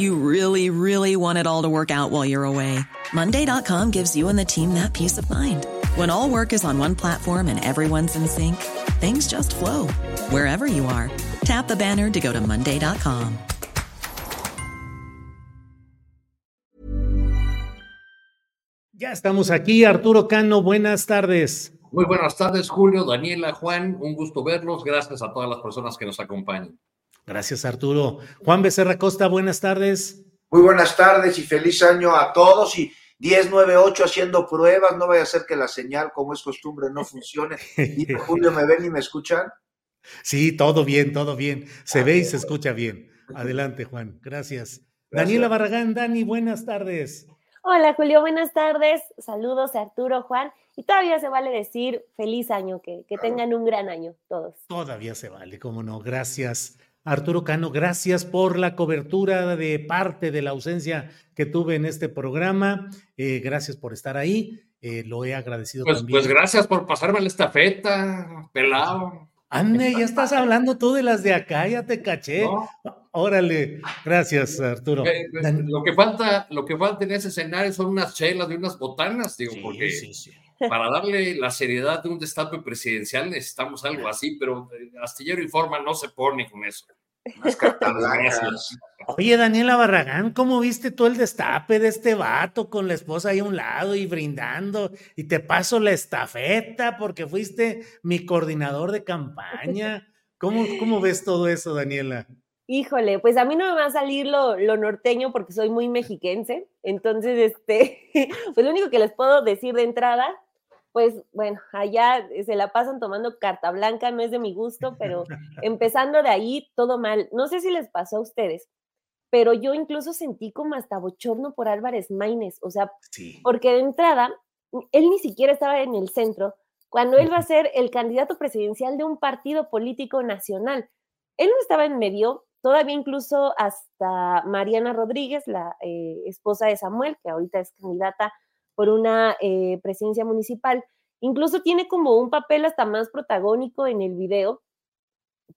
You really, really want it all to work out while you're away. Monday.com gives you and the team that peace of mind. When all work is on one platform and everyone's in sync, things just flow wherever you are. Tap the banner to go to Monday.com. Ya estamos aquí, Arturo Cano, buenas tardes. Muy buenas tardes, Julio, Daniela, Juan, un gusto verlos. Gracias a todas las personas que nos acompañan. Gracias, Arturo. Juan Becerra Costa, buenas tardes. Muy buenas tardes y feliz año a todos. Y 1098 haciendo pruebas, no vaya a ser que la señal, como es costumbre, no funcione. Y Julio, ¿me ven y me escuchan? Sí, todo bien, todo bien. Se ve y se escucha bien. Adelante, Juan. Gracias. Daniela Barragán, Dani, buenas tardes. Hola Julio, buenas tardes. Saludos a Arturo, Juan. Y todavía se vale decir feliz año, que, que tengan un gran año todos. Todavía se vale, cómo no. Gracias. Arturo Cano, gracias por la cobertura de parte de la ausencia que tuve en este programa. Eh, gracias por estar ahí. Eh, lo he agradecido Pues, también. pues gracias por pasarme la estafeta, pelado. Ande, ya estás hablando tú de las de acá, ya te caché. ¿no? Órale, gracias, Arturo. Eh, Lo que falta, lo que falta en ese escenario son unas chelas y unas botanas, digo, Sí, porque sí, sí. Para darle la seriedad de un destape presidencial necesitamos algo así, pero eh, Astillero Informa no se pone con eso. Unas cartas blancas. Oye, Daniela Barragán, ¿cómo viste tú el destape de este vato con la esposa ahí a un lado y brindando? Y te paso la estafeta porque fuiste mi coordinador de campaña. ¿Cómo, cómo ves todo eso, Daniela? Híjole, pues a mí no me va a salir lo, lo norteño porque soy muy mexiquense. Entonces, este, pues lo único que les puedo decir de entrada, pues bueno, allá se la pasan tomando carta blanca, no es de mi gusto, pero empezando de ahí, todo mal. No sé si les pasó a ustedes, pero yo incluso sentí como hasta bochorno por Álvarez Maínez, o sea, Sí. porque de entrada, él ni siquiera estaba en el centro cuando él va a ser el candidato presidencial de un partido político nacional. Él no estaba en medio, todavía incluso hasta Mariana Rodríguez, la eh, esposa de Samuel, que ahorita es candidata por una eh, presidencia municipal, incluso tiene como un papel hasta más protagónico en el video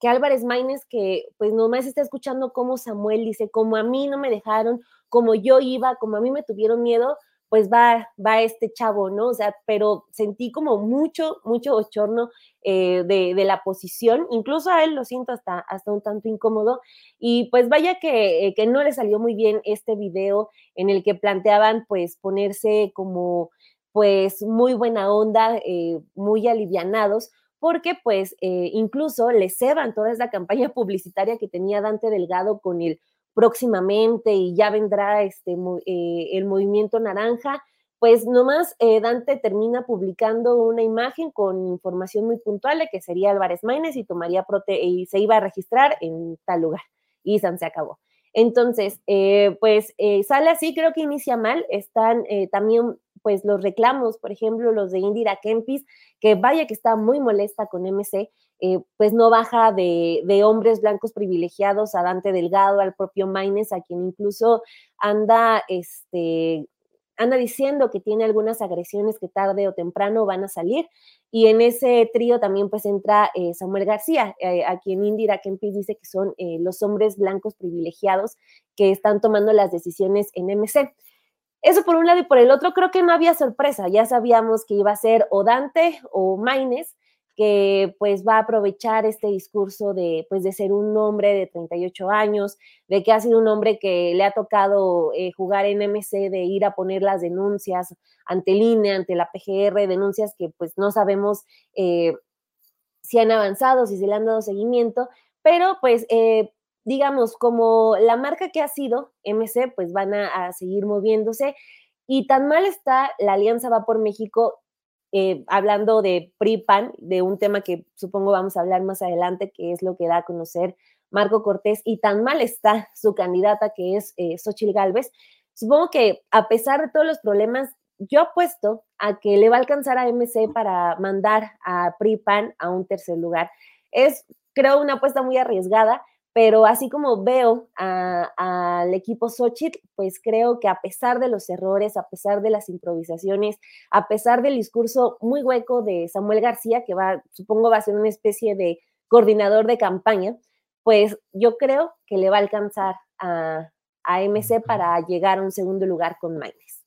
que Álvarez Maínez, que pues nomás está escuchando cómo Samuel dice, como a mí no me dejaron, como yo iba, como a mí me tuvieron miedo, pues va, va este chavo, ¿no? O sea, pero sentí como mucho, mucho bochorno eh, de, de, la posición, incluso a él lo siento hasta, hasta un tanto incómodo, y pues vaya que, eh, que no le salió muy bien este video en el que planteaban pues ponerse como pues muy buena onda, eh, muy alivianados, porque pues incluso le ceban toda esa campaña publicitaria que tenía Dante Delgado con el próximamente y ya vendrá este, eh, el movimiento naranja, pues nomás eh, Dante termina publicando una imagen con información muy puntual de que sería Álvarez Maínez y tomaría prote y se iba a registrar en tal lugar y San se acabó. Entonces, eh, pues sale así, creo que inicia mal, están también pues los reclamos, por ejemplo, los de Indira Kempis, que vaya que está muy molesta con MC, eh, pues no baja de, hombres blancos privilegiados a Dante Delgado, al propio Maines, a quien incluso anda, este, anda diciendo que tiene algunas agresiones que tarde o temprano van a salir. Y en ese trío también pues entra eh, Samuel García, eh, a quien Indira Kempis dice que son los hombres blancos privilegiados que están tomando las decisiones en MC. Eso por un lado y por el otro creo que no había sorpresa, ya sabíamos que iba a ser o Dante o Maines, que pues va a aprovechar este discurso de pues de ser un hombre de 38 años, de que ha sido un hombre que le ha tocado eh, jugar en MC, de ir a poner las denuncias ante el INE, ante la PGR, denuncias que pues no sabemos eh, si han avanzado, si se le han dado seguimiento, pero pues eh, digamos, como la marca que ha sido MC, pues van a, a seguir moviéndose. Y tan mal está la Alianza Va por México eh, hablando de PRIPAN, de un tema que supongo vamos a hablar más adelante, que es lo que da a conocer Marco Cortés, y tan mal está su candidata, que es eh, Xochil Gálvez. Supongo que a pesar de todos los problemas, yo apuesto a que le va a alcanzar a MC para mandar a PRIPAN a un tercer lugar. Es, creo, una apuesta muy arriesgada, pero así como veo al equipo Xochitl, pues creo que a pesar de los errores, a pesar de las improvisaciones, a pesar del discurso muy hueco de Samuel García, que va, supongo va a ser una especie de coordinador de campaña, pues yo creo que le va a alcanzar a, MC para llegar a un segundo lugar con Maines.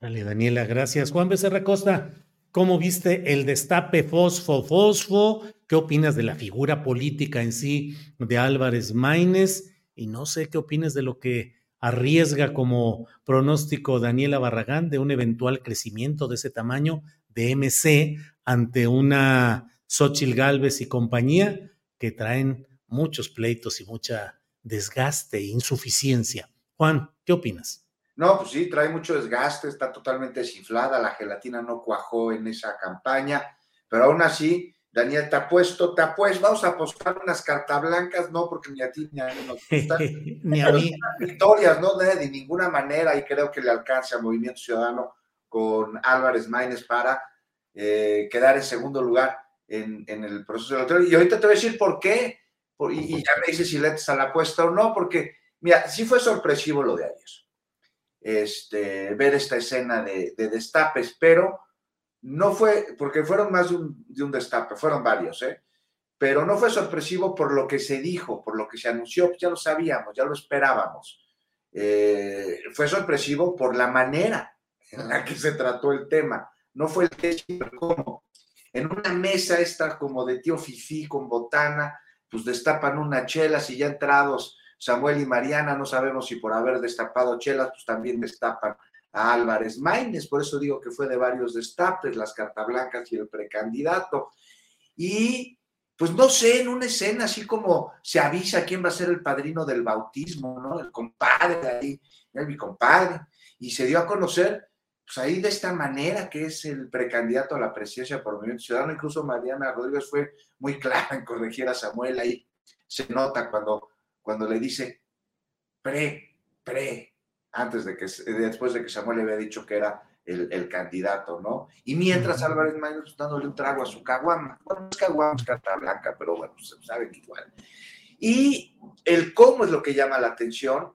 Vale, Daniela, gracias. Juan Becerra Costa, ¿cómo viste el destape fosfo-fosfo? ¿Qué opinas de la figura política en sí de Álvarez Maínez? Y no sé qué opinas de lo que arriesga como pronóstico Daniela Barragán de un eventual crecimiento de ese tamaño de MC ante una Xochil Gálvez y compañía que traen muchos pleitos y mucha desgaste e insuficiencia. Juan, ¿qué opinas? No, pues sí, trae mucho desgaste, está totalmente desinflada, la gelatina no cuajó en esa campaña, pero aún así Daniel, te apuesto, te apuesto, vamos a apostar unas cartas blancas, no porque ni a ti ni a mí nos ni a mí. Victorias, no de, ninguna manera, y creo que le alcance al Movimiento Ciudadano con Álvarez Maínez para eh, quedar en segundo lugar en, el proceso electoral. Y ahorita te voy a decir por qué, y, ya me dices si le a la apuesta o no, porque, mira, sí fue sorpresivo lo de ayer, este, ver esta escena de, de destapes, pero no fue, porque fueron más de un, destape, fueron varios, ¿eh? pero no fue sorpresivo por lo que se dijo, por lo que se anunció, ya lo sabíamos, ya lo esperábamos. Eh, fue sorpresivo por la manera en la que se trató el tema. No fue el que cómo. En una mesa esta como de tío Fifi con botana, pues destapan una chela, si ya entrados Samuel y Mariana, no sabemos si por haber destapado chelas, pues también destapan a Álvarez Maínez, por eso digo que fue de varios destapes, las cartablancas y el precandidato. Y pues no sé, en una escena así como se avisa quién va a ser el padrino del bautismo, ¿no? El compadre ahí, mi compadre, y se dio a conocer, pues ahí de esta manera que es el precandidato a la presidencia por Movimiento Ciudadano, incluso Mariana Rodríguez fue muy clara en corregir a Samuel ahí, se nota cuando, cuando le dice pre, pre, antes de que, después de que Samuel le había dicho que era el, candidato, ¿no? Y mientras Álvarez Maínez está dándole un trago a su caguama, bueno, no es caguama, es carta blanca, pero bueno, se sabe que igual. Y el cómo es lo que llama la atención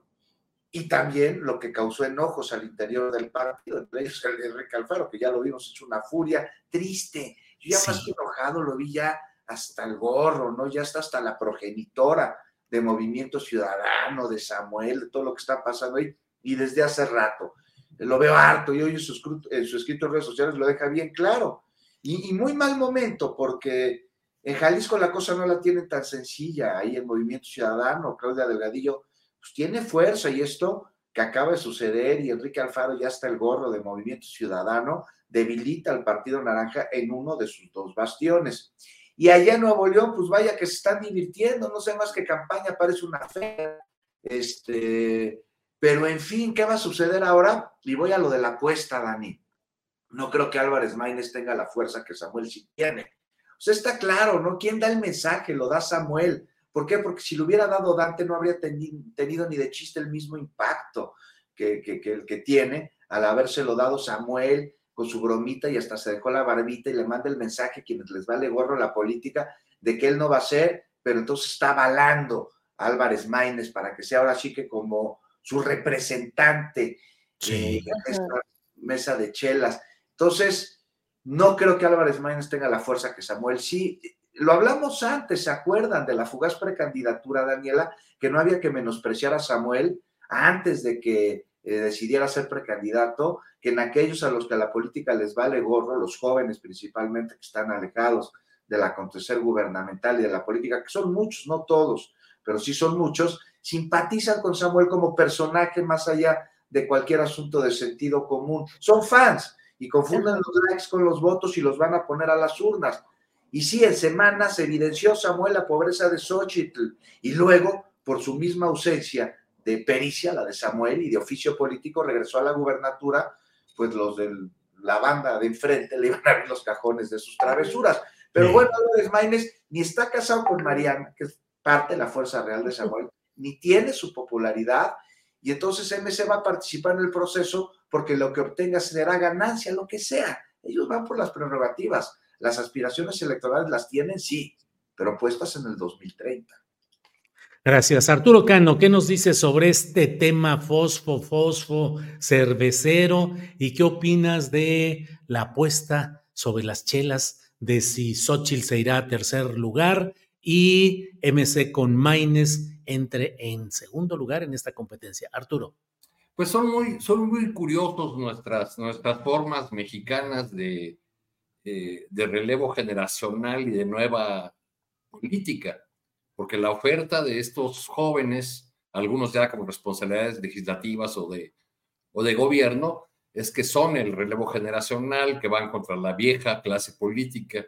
y también lo que causó enojos al interior del partido, entre ellos el Enrique Alfaro, que ya lo vimos hecho una furia triste. Yo ya más que enojado lo vi ya hasta el gorro, ¿no? Ya está hasta la progenitora de Movimiento Ciudadano, de Samuel, de todo lo que está pasando ahí y desde hace rato. Lo veo harto y hoy en su, escrito en redes sociales lo deja bien claro. Y, muy mal momento porque en Jalisco la cosa no la tienen tan sencilla. Ahí el Movimiento Ciudadano, Claudia Delgadillo, pues tiene fuerza y esto que acaba de suceder y Enrique Alfaro ya está el gorro de Movimiento Ciudadano, debilita al Partido Naranja en uno de sus dos bastiones. Y allá en Nuevo León, pues vaya que se están divirtiendo, no sé más que campaña, parece una fe. Este, pero en fin, ¿qué va a suceder ahora? Y voy a lo de la apuesta, Dani. No creo que Álvarez Maínez tenga la fuerza que Samuel sí tiene. O sea, está claro, ¿no? ¿Quién da el mensaje? Lo da Samuel. ¿Por qué? Porque si lo hubiera dado Dante no habría tenido ni de chiste el mismo impacto que, el que tiene al habérselo dado Samuel con su bromita y hasta se dejó la barbita y le manda el mensaje a quienes les vale gorro la política de que él no va a ser, pero entonces está avalando Álvarez Maínez para que sea ahora sí que como su representante en esta mesa de chelas. Entonces, no creo que Álvarez Maínez tenga la fuerza que Samuel sí. Lo hablamos antes, ¿se acuerdan de la fugaz precandidatura, Daniela? Que no había que menospreciar a Samuel antes de que eh, decidiera ser precandidato, que en aquellos a los que la política les vale gorro, los jóvenes principalmente que están alejados del acontecer gubernamental y de la política, que son muchos, no todos, pero sí son muchos, simpatizan con Samuel como personaje más allá de cualquier asunto de sentido común. Son fans y confunden los likes con los votos y los van a poner a las urnas. Y sí, en semanas evidenció Samuel la pobreza de Xochitl y luego, por su misma ausencia de pericia, la de Samuel, y de oficio político, regresó a la gubernatura, pues los de la banda de enfrente le iban a abrir los cajones de sus travesuras. Pero bueno, Álvarez Maínez ni está casado con Mariana, que es parte de la Fuerza Real de Samuel, ni tiene su popularidad, y entonces MC va a participar en el proceso porque lo que obtenga será ganancia, lo que sea. Ellos van por las prerrogativas. Las aspiraciones electorales las tienen, sí, pero puestas en el 2030. Gracias. Arturo Cano, ¿qué nos dice sobre este tema fosfo, fosfo, cervecero? ¿Y qué opinas de la apuesta sobre las chelas de si Xochitl se irá a tercer lugar y MC con Maines entre en segundo lugar en esta competencia? Arturo. Pues son muy, son muy curiosos nuestras, nuestras formas mexicanas de, eh, de relevo generacional y de nueva política porque la oferta de estos jóvenes, algunos ya con responsabilidades legislativas o de, o de gobierno, es que son el relevo generacional, que van contra la vieja clase política,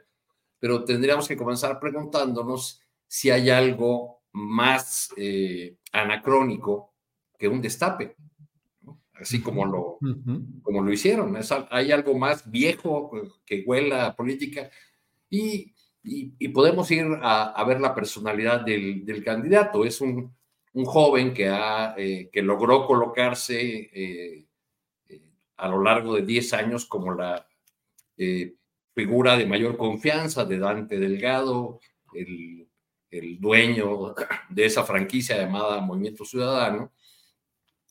pero tendríamos que comenzar preguntándonos si hay algo más eh, anacrónico que un destape, así como lo, como lo hicieron. hay algo más viejo que huela a política y y, podemos ir a, ver la personalidad del, candidato. Es un, joven que, ha, eh, que logró colocarse eh, eh, a lo largo de 10 años como la figura de mayor confianza de Dante Delgado, el, dueño de esa franquicia llamada Movimiento Ciudadano.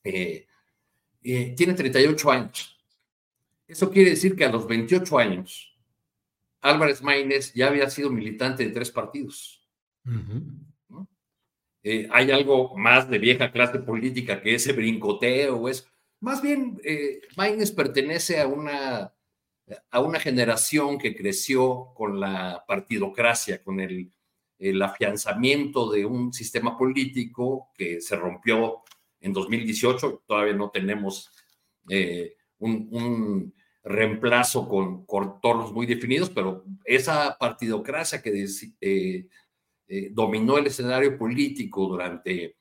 tiene 38 años. Eso quiere decir que a los 28 años Álvarez Maínez ya había sido militante de tres partidos. Eh, hay algo más de vieja clase política que ese brincoteo, es más bien eh, Maínez pertenece a una, a una generación que creció con la partidocracia, con el, afianzamiento de un sistema político que se rompió en 2018, todavía no tenemos eh, un reemplazo con contornos muy definidos, pero esa partidocracia que eh, eh, dominó el escenario político durante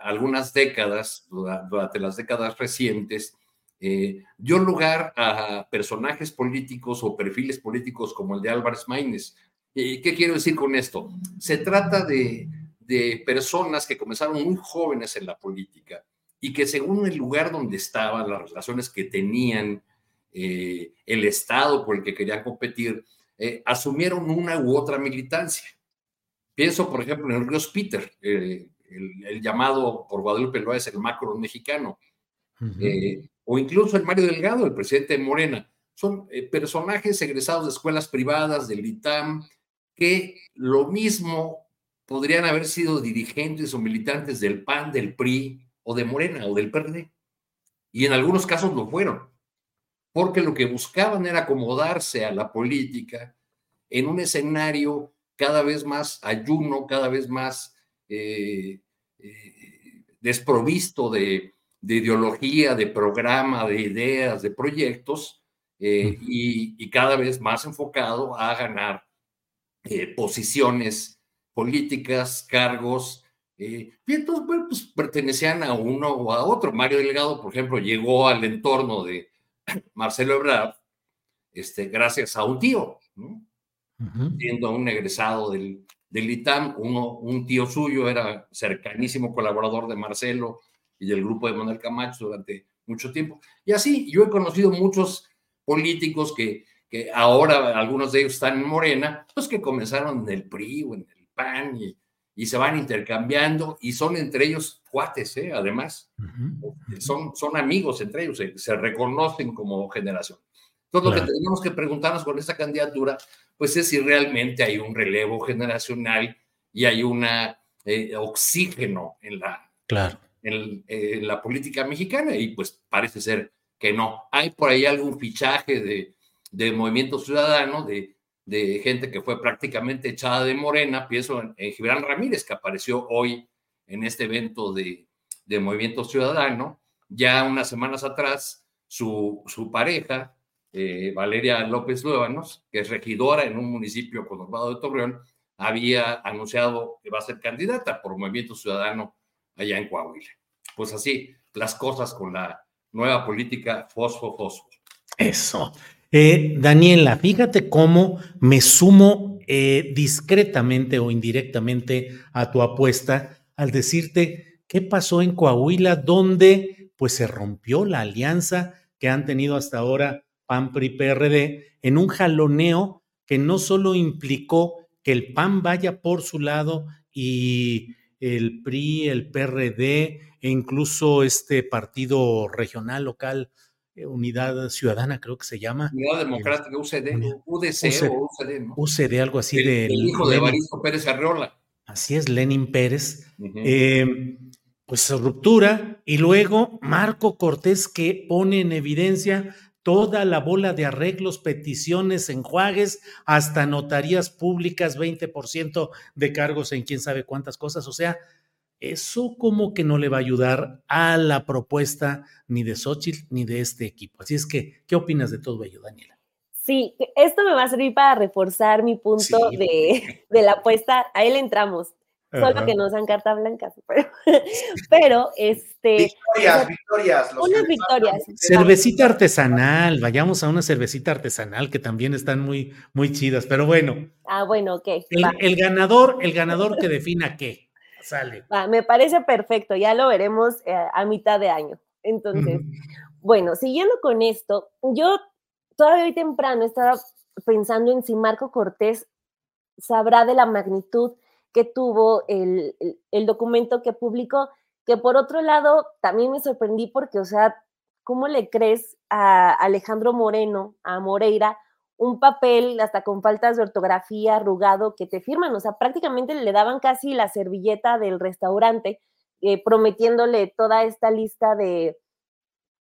algunas décadas, durante las décadas recientes, dio lugar a personajes políticos o perfiles políticos como el de Álvarez Maínez. ¿Qué quiero decir con esto? Se trata de, de personas que comenzaron muy jóvenes en la política y que según el lugar donde estaban, las relaciones que tenían, eh, el Estado por el que querían competir, eh, asumieron una u otra militancia. Pienso, por ejemplo, en el Ríos Peter, eh, el, llamado por Guadalupe Loaiza el macro mexicano, o incluso el Mario Delgado, el presidente de Morena. Son personajes egresados de escuelas privadas, del ITAM, que lo mismo podrían haber sido dirigentes o militantes del PAN, del PRI o de Morena o del PRD. Y en algunos casos lo fueron porque lo que buscaban era acomodarse a la política en un escenario cada vez más ayuno, cada vez más eh, eh, desprovisto de, ideología, de programa, de ideas, de proyectos, eh, y, cada vez más enfocado a ganar posiciones políticas, cargos. y entonces, pues pertenecían a uno o a otro. Mario Delgado, por ejemplo, llegó al entorno de, Marcelo Ebrard, este, gracias a un tío, siendo un egresado del, del ITAM, uno, un tío suyo era cercanísimo colaborador de Marcelo y del grupo de Manuel Camacho durante mucho tiempo. Y así, yo he conocido muchos políticos que, que ahora algunos de ellos están en Morena, pues que comenzaron en el PRI o en el PAN y, y se van intercambiando y son entre ellos cuates, ¿eh? además. son, son amigos entre ellos, se, reconocen como generación. Entonces, lo que tenemos que preguntarnos con esta candidatura, pues es si realmente hay un relevo generacional y hay un eh, oxígeno en la, claro. En, la política mexicana, y pues parece ser que no. Hay por ahí algún fichaje de, de movimiento ciudadano, de de gente que fue prácticamente echada de Morena. Pienso en, Gibran Ramírez, que apareció hoy en este evento de, de Movimiento Ciudadano. Ya unas semanas atrás, su, su pareja, eh, Valeria López Luébanos, que es regidora en un municipio conurbado de Torreón, había anunciado que va a ser candidata por Movimiento Ciudadano allá en Coahuila. Pues así, las cosas con la nueva política fosfo-fosfo. Eso. Eh, Daniela, fíjate cómo me sumo eh, discretamente o indirectamente a tu apuesta al decirte qué pasó en Coahuila, donde pues se rompió la alianza que han tenido hasta ahora PAN, PRI, PRD, en un jaloneo que no solo implicó que el PAN vaya por su lado y el PRI, el PRD e incluso este partido regional local, eh, Unidad Ciudadana, creo que se llama. Unidad Democrática, UCD, UDC o UCD, ¿no? UCD, algo así de. El hijo de Evaristo Pérez Arreola. Así es, Lenin Pérez. Eh, pues ruptura y luego Marco Cortés que pone en evidencia toda la bola de arreglos, peticiones, enjuagues, hasta notarías públicas, 20% de cargos en quién sabe cuántas cosas. O sea, eso como que no le va a ayudar a la propuesta ni de Xochitl ni de este equipo. Así es que, ¿qué opinas de todo ello, Daniela? Sí, esto me va a servir para reforzar mi punto de, de, la apuesta. A él entramos solo que no sean cartas blancas, pero, pero este... Victorias, victorias. Unas victorias. Cervecita artesanal, vayamos a una cervecita artesanal que también están muy, muy chidas, pero bueno. Ah, bueno, ok. El, ganador, el ganador que defina qué, sale. me parece perfecto, ya lo veremos eh, a mitad de año. Entonces, bueno, siguiendo con esto, yo todavía hoy temprano estaba pensando en si Marco Cortés sabrá de la magnitud que tuvo el, documento que publicó, que por otro lado también me sorprendí porque, o sea, ¿cómo le crees a Alejandro Moreno, a Moreira, un papel hasta con faltas de ortografía, arrugado, que te firman? O sea, prácticamente le daban casi la servilleta del restaurante, eh, prometiéndole toda esta lista de,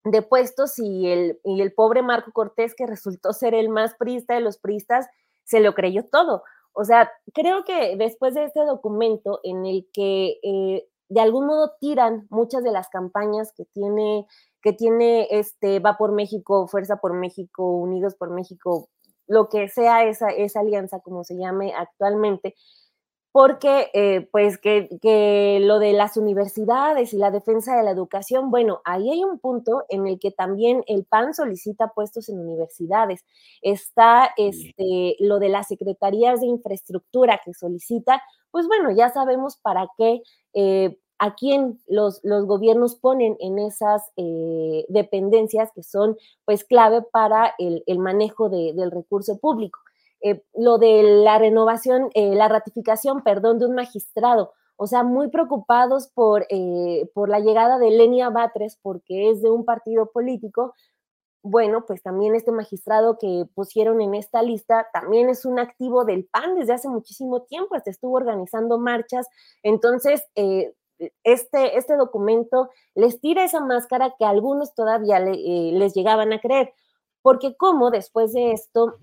de puestos y el, y el pobre Marco Cortés, que resultó ser el más priista de los priistas, se lo creyó todo. O sea, creo que después de este documento en el que eh, de algún modo tiran muchas de las campañas que tiene, que tiene este Va por México, Fuerza por México, Unidos por México, lo que sea esa, esa alianza, como se llame actualmente, porque eh, pues que, lo de las universidades y la defensa de la educación, bueno, ahí hay un punto en el que también el PAN solicita puestos en universidades. Está este, lo de las secretarías de infraestructura que solicita, pues bueno, ya sabemos para qué, eh, a quién los, los, gobiernos ponen en esas eh, dependencias que son pues clave para el, manejo del recurso público. Eh, lo de la renovación, eh, la ratificación, perdón, de un magistrado. O sea, muy preocupados por, eh, por la llegada de Lenia Batres, porque es de un partido político. Bueno, pues también este magistrado que pusieron en esta lista también es un activo del PAN desde hace muchísimo tiempo, hasta estuvo organizando marchas. Entonces, este, este documento les tira esa máscara que algunos todavía les llegaban a creer, porque como después de esto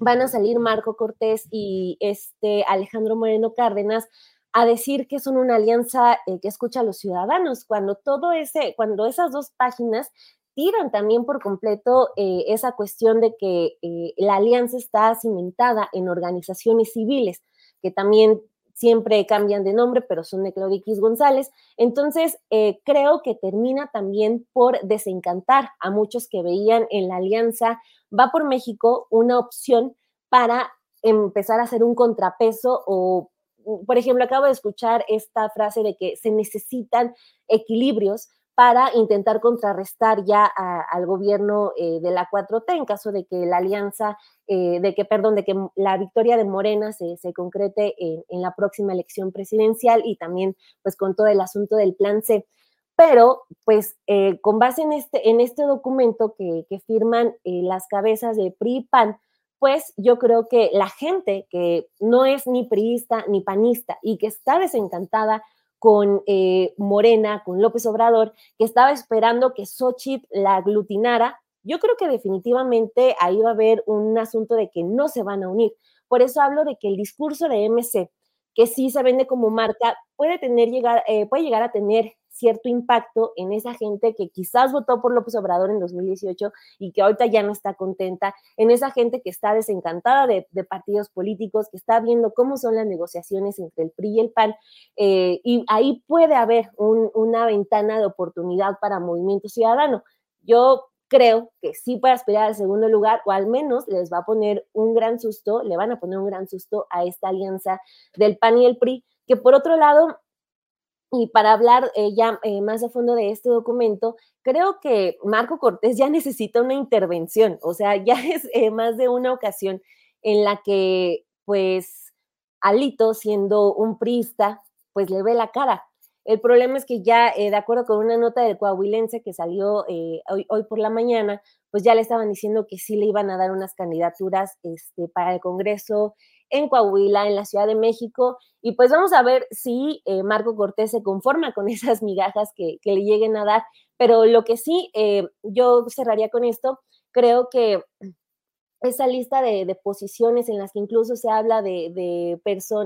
van a salir Marco Cortés y este Alejandro Moreno Cárdenas a decir que son una alianza eh, que escucha a los ciudadanos, cuando todo ese, cuando esas dos páginas tiran también por completo eh, esa cuestión de que eh, la alianza está cimentada en organizaciones civiles, que también siempre cambian de nombre, pero son de González. Entonces, creo que termina también por desencantar a muchos que veían en la alianza va por México una opción para empezar a hacer un contrapeso o, por ejemplo, acabo de escuchar esta frase de que se necesitan equilibrios para intentar contrarrestar ya al gobierno eh, de la 4T en caso de que la alianza, eh, de que, perdón, de que la victoria de Morena se, concrete en, la próxima elección presidencial y también pues con todo el asunto del plan C. Pero, pues, eh, con base en este, en este documento que, firman eh, las cabezas de PRI y PAN, pues yo creo que la gente que no es ni priista ni panista y que está desencantada con eh, Morena, con López Obrador, que estaba esperando que Xochitl la aglutinara, Yo creo que definitivamente ahí va a haber un asunto de que no se van a unir. Por eso hablo de que el discurso de MC, que sí se vende como marca, puede, tener, llegar, eh, puede llegar a tener cierto impacto en esa gente que quizás votó por López Obrador en 2018 y que ahorita ya no está contenta, en esa gente que está desencantada de, partidos políticos, que está viendo cómo son las negociaciones entre el PRI y el PAN, eh, y ahí puede haber una ventana de oportunidad para Movimiento Ciudadano. Yo creo que sí puede aspirar al segundo lugar o al menos les va a poner un gran susto, le van a poner un gran susto a esta alianza del PAN y el PRI, que por otro lado y para hablar eh, ya eh, más a fondo de este documento, creo que Marco Cortés ya necesita una intervención, o sea, ya es eh, más de una ocasión en la que, pues, Alito, siendo un priista, pues le ve la cara. El problema es que ya, de acuerdo con una nota del coahuilense que salió hoy, hoy, por la mañana, pues ya le estaban diciendo que sí le iban a dar unas candidaturas este, para el Congreso en Coahuila, en la Ciudad de México, y pues vamos a ver si eh, Marco Cortés se conforma con esas migajas que, le lleguen a dar, pero lo que sí, eh, yo cerraría con esto, creo que esa lista de, posiciones en las que incluso se habla de, de,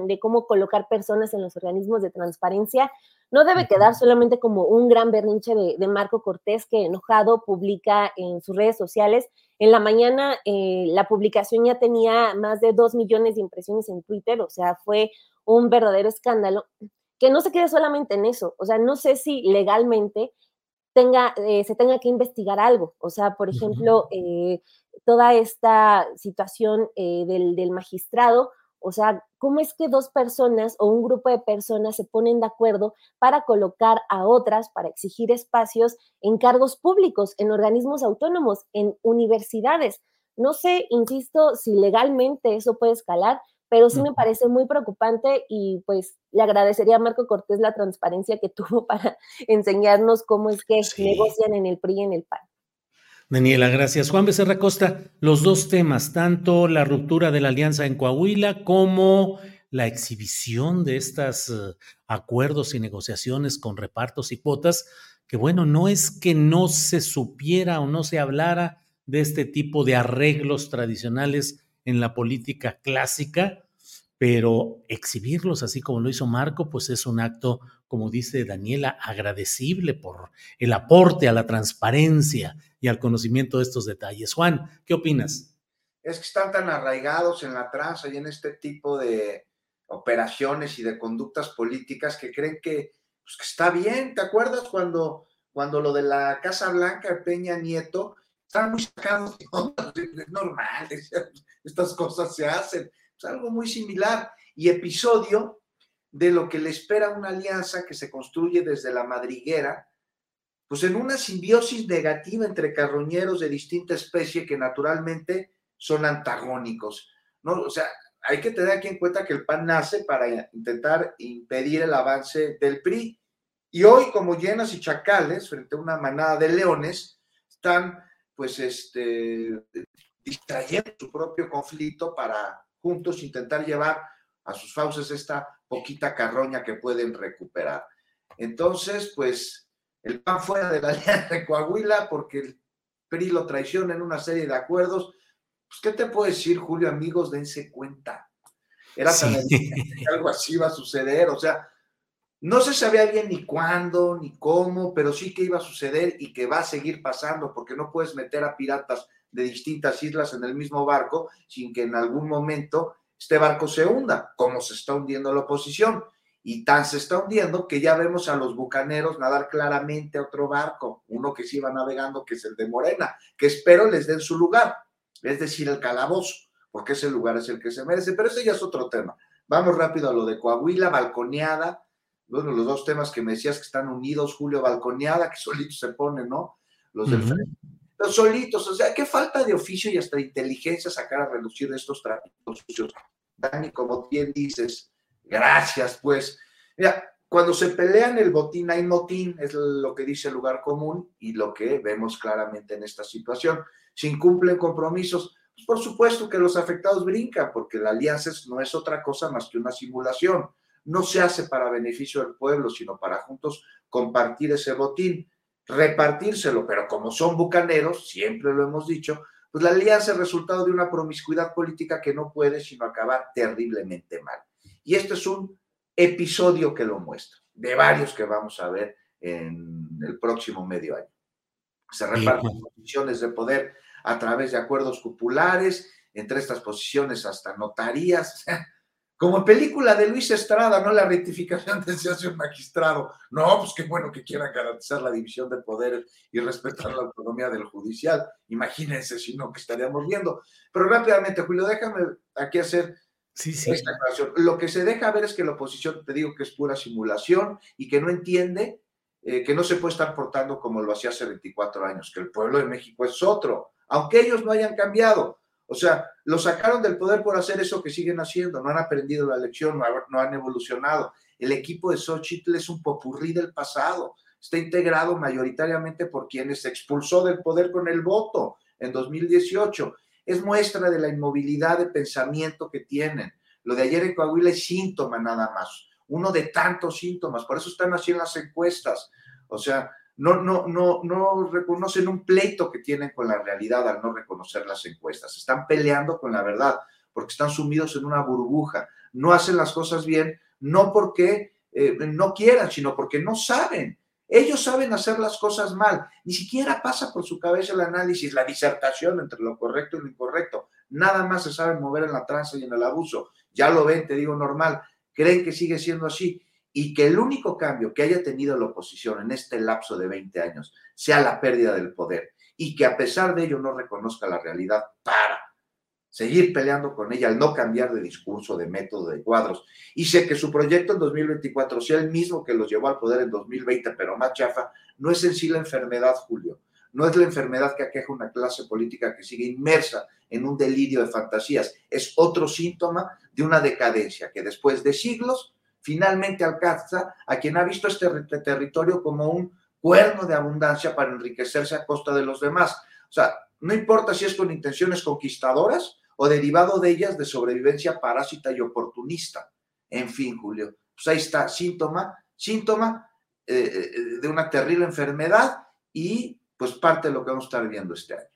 de cómo colocar personas en los organismos de transparencia, no debe quedar solamente como un gran berrinche de, Marco Cortés que enojado publica en sus redes sociales. En la mañana eh, la publicación ya tenía más de dos millones de impresiones en Twitter, o sea, fue un verdadero escándalo. Que no se quede solamente en eso, o sea, no sé si legalmente tenga, eh, se tenga que investigar algo. O sea, por ejemplo, eh, toda esta situación del, del magistrado, o sea, ¿cómo es que dos personas o un grupo de personas se ponen de acuerdo para colocar a otras, para exigir espacios en cargos públicos, en organismos autónomos, en universidades? No sé, insisto, si legalmente eso puede escalar, pero sí me parece muy preocupante y pues le agradecería a Marco Cortés la transparencia que tuvo para enseñarnos cómo es que negocian en el PRI y en el PAN. Daniela, gracias. Juan Becerra Costa, los dos temas, tanto la ruptura de la alianza en Coahuila como la exhibición de estos eh, acuerdos y negociaciones con repartos y cuotas, que bueno, no es que no se supiera o no se hablara de este tipo de arreglos tradicionales en la política clásica, pero exhibirlos así como lo hizo Marco, pues es un acto, como dice Daniela, agradecible por el aporte a la transparencia y al conocimiento de estos detalles. Juan, ¿qué opinas? Es que están tan arraigados en la tranza y en este tipo de operaciones y de conductas políticas que creen que, pues, está bien. ¿Te acuerdas cuando, cuando lo de la Casa Blanca, Peña Nieto, estaban muy sacados Es normal, estas cosas se hacen. Es algo muy similar. Y episodio de lo que le espera una alianza que se construye desde la madriguera pues en una simbiosis negativa entre carroñeros de distinta especie que naturalmente son antagónicos. ¿no? O sea, hay que tener aquí en cuenta que el PAN nace para intentar impedir el avance del PRI. Y hoy, como llenas y chacales, frente a una manada de leones, están pues este, distrayendo su propio conflicto para juntos intentar llevar a sus fauces esta poquita carroña que pueden recuperar. Entonces, pues el PAN fuera de la alianza de Coahuila porque el PRI lo traiciona en una serie de acuerdos. Pues, ¿qué te puedo decir, Julio? Amigos, dense cuenta. Era tan que algo así iba a suceder. O sea, no se sabía bien ni cuándo, ni cómo, pero sí que iba a suceder y que va a seguir pasando, porque no puedes meter a piratas de distintas islas en el mismo barco sin que en algún momento este barco se hunda, como se está hundiendo la oposición y tan se está hundiendo que ya vemos a los bucaneros nadar claramente a otro barco, uno que se iba navegando, que es el de Morena, que espero les den su lugar, es decir, el calabozo, porque ese lugar es el que se merece, pero ese ya es otro tema. Vamos rápido a lo de Coahuila, balconeada, bueno, los dos temas que me decías que están unidos, Julio, balconeada, que solitos se ponen, ¿no? Los del frente. Los solitos, o sea, qué falta de oficio y hasta inteligencia sacar a reducir estos tráficos sucios. Dani, como bien dices, Gracias, pues. Mira, cuando se pelean el botín hay motín, es lo que dice el lugar común y lo que vemos claramente en esta situación. Si incumplen compromisos, pues por supuesto que los afectados brincan, porque la alianza no es otra cosa más que una simulación. No se hace para beneficio del pueblo, sino para juntos compartir ese botín. Repartírselo, pero como son bucaneros, siempre lo hemos dicho, pues la alianza es resultado de una promiscuidad política que no puede sino acabar terriblemente mal. Y este es un episodio que lo muestra, de varios que vamos a ver en el próximo medio año. Se reparten posiciones de poder a través de acuerdos populares, entre estas posiciones hasta notarías, como película de Luis Estrada, ¿no? La rectificación de se hace un magistrado. No, pues qué bueno que quieran garantizar la división de poderes y respetar la autonomía del judicial. Imagínense si no, que estaríamos viendo. Pero rápidamente, Julio, déjame aquí hacer sí, sí. esta aclaración. Lo que se deja ver es que la oposición, te digo que es pura simulación y que no entiende eh, que no se puede estar portando como lo hacía hace 24 años, que el pueblo de México es otro, aunque ellos no hayan cambiado. O sea, lo sacaron del poder por hacer eso que siguen haciendo, no han aprendido la lección, no, han evolucionado. El equipo de Xochitl es un popurrí del pasado, está integrado mayoritariamente por quienes se expulsó del poder con el voto en 2018. Es muestra de la inmovilidad de pensamiento que tienen. Lo de ayer en Coahuila es síntoma nada más, uno de tantos síntomas, por eso están así en las encuestas. O sea, no, no, no, no reconocen un pleito que tienen con la realidad al no reconocer las encuestas. Están peleando con la verdad porque están sumidos en una burbuja. No hacen las cosas bien, no porque eh, no quieran, sino porque no saben. Ellos saben hacer las cosas mal. Ni siquiera pasa por su cabeza el análisis, la disertación entre lo correcto y lo incorrecto. Nada más se saben mover en la tranza y en el abuso. Ya lo ven, te digo normal. Creen que sigue siendo así y que el único cambio que haya tenido la oposición en este lapso de 20 años sea la pérdida del poder y que a pesar de ello no reconozca la realidad para seguir peleando con ella al no cambiar de discurso, de método, de cuadros. Y sé que su proyecto en 2024 sea el mismo que los llevó al poder en 2020, pero más chafa, no es en sí la enfermedad, Julio. No es la enfermedad que aqueja una clase política que sigue inmersa en un delirio de fantasías. Es otro síntoma de una decadencia que después de siglos finalmente alcanza a quien ha visto este territorio como un cuerno de abundancia para enriquecerse a costa de los demás. O sea, no importa si es con intenciones conquistadoras o derivado de ellas de sobrevivencia parásita y oportunista. En fin, Julio, pues ahí está, síntoma, síntoma eh, eh, de una terrible enfermedad y pues parte de lo que vamos a estar viendo este año.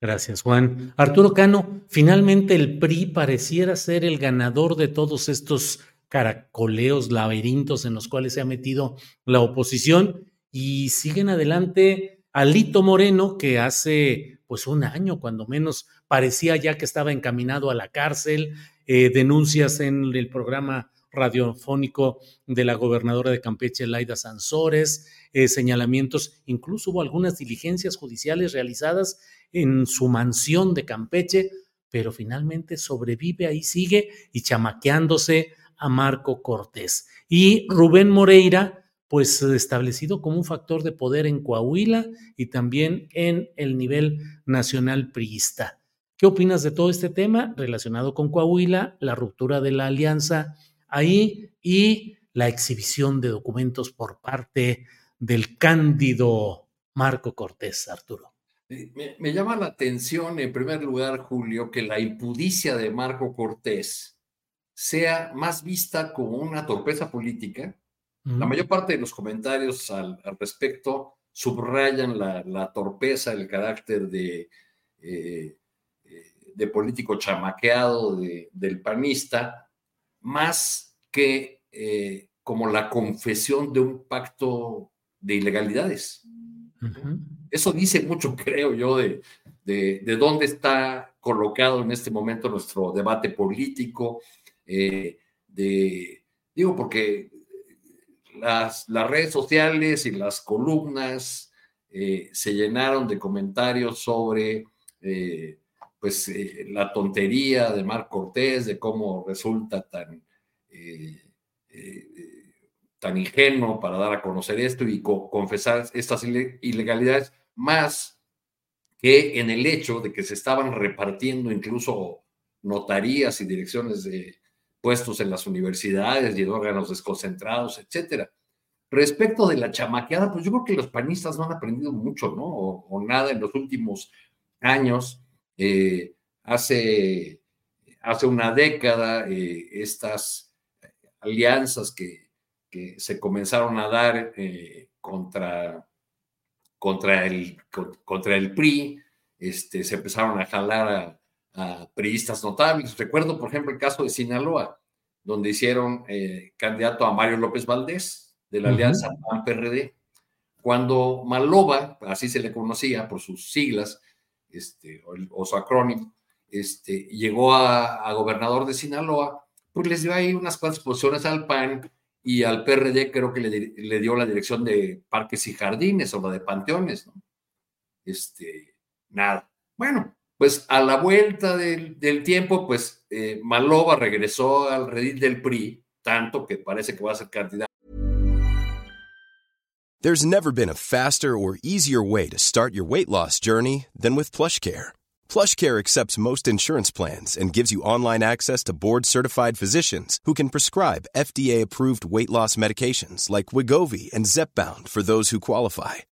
Gracias, Juan. Arturo Cano, finalmente el PRI pareciera ser el ganador de todos estos caracoleos, laberintos en los cuales se ha metido la oposición y siguen adelante Alito Moreno, que hace pues un año, cuando menos, parecía ya que estaba encaminado a la cárcel, eh, denuncias en el programa radiofónico de la gobernadora de Campeche, Laida Sansores, eh, señalamientos, incluso hubo algunas diligencias judiciales realizadas en su mansión de Campeche, pero finalmente sobrevive, ahí sigue y chamaqueándose a Marco Cortés. Y Rubén Moreira, pues establecido como un factor de poder en Coahuila y también en el nivel nacional priista. ¿Qué opinas de todo este tema relacionado con Coahuila, la ruptura de la alianza ahí y la exhibición de documentos por parte del cándido Marco Cortés, Arturo? Me, me, llama la atención, en primer lugar, Julio, que la impudicia de Marco Cortés sea más vista como una torpeza política. La mayor parte de los comentarios al, respecto subrayan la, torpeza, el carácter de, eh, eh, de político chamaqueado del panista, más que eh, como la confesión de un pacto de ilegalidades. Eso dice mucho, creo yo, de, de, de, dónde está colocado en este momento nuestro debate político, eh, de, digo, porque las, las, redes sociales y las columnas eh, se llenaron de comentarios sobre eh, pues la tontería de Mar Cortés, de cómo resulta tan, tan ingenuo para dar a conocer esto y confesar estas ilegalidades, más que en el hecho de que se estaban repartiendo incluso notarías y direcciones de, puestos en las universidades y en órganos desconcentrados, etcétera. Respecto de la chamaqueada, pues yo creo que los panistas no han aprendido mucho, ¿no? O, nada en los últimos años. Eh, hace, hace una década, eh, estas alianzas que, que, se comenzaron a dar eh, contra contra el, contra el PRI, este, se empezaron a jalar a, priistas notables. Recuerdo, por ejemplo, el caso de Sinaloa, donde hicieron eh, candidato a Mario López Valdés, de la alianza PAN-PRD. Cuando Maloba, así se le conocía por sus siglas, este, o, su acrónimo, este, llegó a, gobernador de Sinaloa, pues les dio ahí unas cuantas posiciones al PAN y al PRD creo que le, dio la dirección de parques y jardines o la de panteones, ¿no? Este, nada. Bueno, pues a la vuelta del, tiempo, pues eh, Maloba regresó al redil del PRI, tanto que parece que va a ser candidato. There's never been a faster or easier way to start your weight loss journey than with PlushCare. PlushCare accepts most insurance plans and gives you online access to board-certified physicians who can prescribe FDA-approved weight loss medications like Wigovi and Zepbound for those who qualify.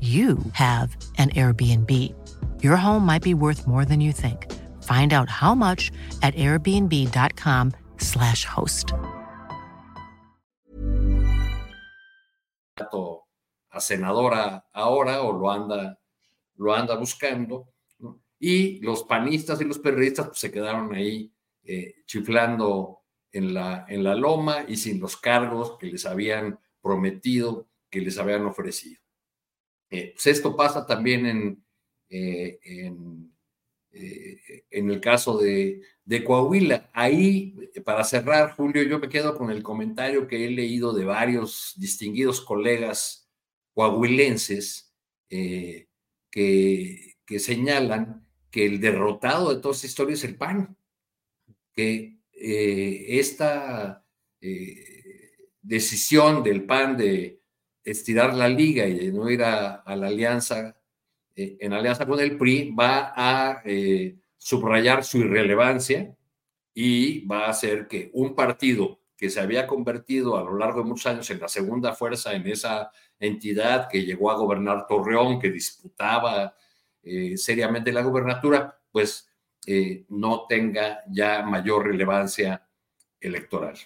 you have an Airbnb. Your home might be worth more than you think. Find out how much at airbnb.com/slash host. A senadora ahora o lo anda, lo anda buscando. ¿no? Y los panistas y los periodistas pues, se quedaron ahí eh, chiflando en la, en la loma y sin los cargos que les habían prometido que les habían ofrecido. Eh, pues esto pasa también en, eh, eh, en, el caso de, de, Coahuila. Ahí, para cerrar, Julio, yo me quedo con el comentario que he leído de varios distinguidos colegas coahuilenses que, que señalan que el derrotado de toda esta historia es el PAN, que esta decisión del PAN de estirar la liga y de no ir a, la alianza, eh, en alianza con el PRI, va a eh, subrayar su irrelevancia y va a hacer que un partido que se había convertido a lo largo de muchos años en la segunda fuerza en esa entidad que llegó a gobernar Torreón, que disputaba eh, seriamente la gubernatura, pues no tenga ya mayor relevancia electoral.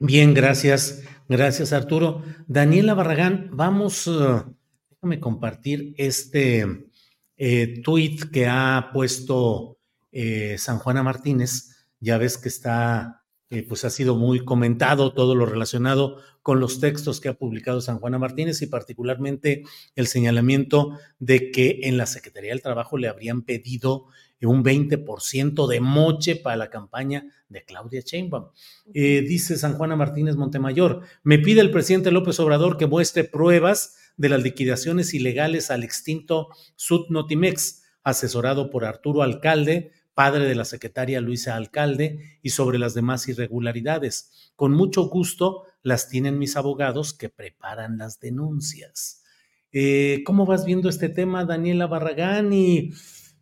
Bien, gracias. Gracias, Arturo. Daniela Barragán, vamos, uh, déjame compartir este eh, tweet que ha puesto eh, San Juana Martínez. Ya ves que está, eh, pues ha sido muy comentado todo lo relacionado con los textos que ha publicado San Juana Martínez y particularmente el señalamiento de que en la Secretaría del Trabajo le habrían pedido un 20% de moche para la campaña de Claudia Sheinbaum. Eh, dice San Juana Martínez Montemayor, me pide el presidente López Obrador que muestre pruebas de las liquidaciones ilegales al extinto Sud Notimex, asesorado por Arturo Alcalde, padre de la secretaria Luisa Alcalde, y sobre las demás irregularidades. Con mucho gusto las tienen mis abogados que preparan las denuncias. Eh, ¿Cómo vas viendo este tema, Daniela Barragán? Y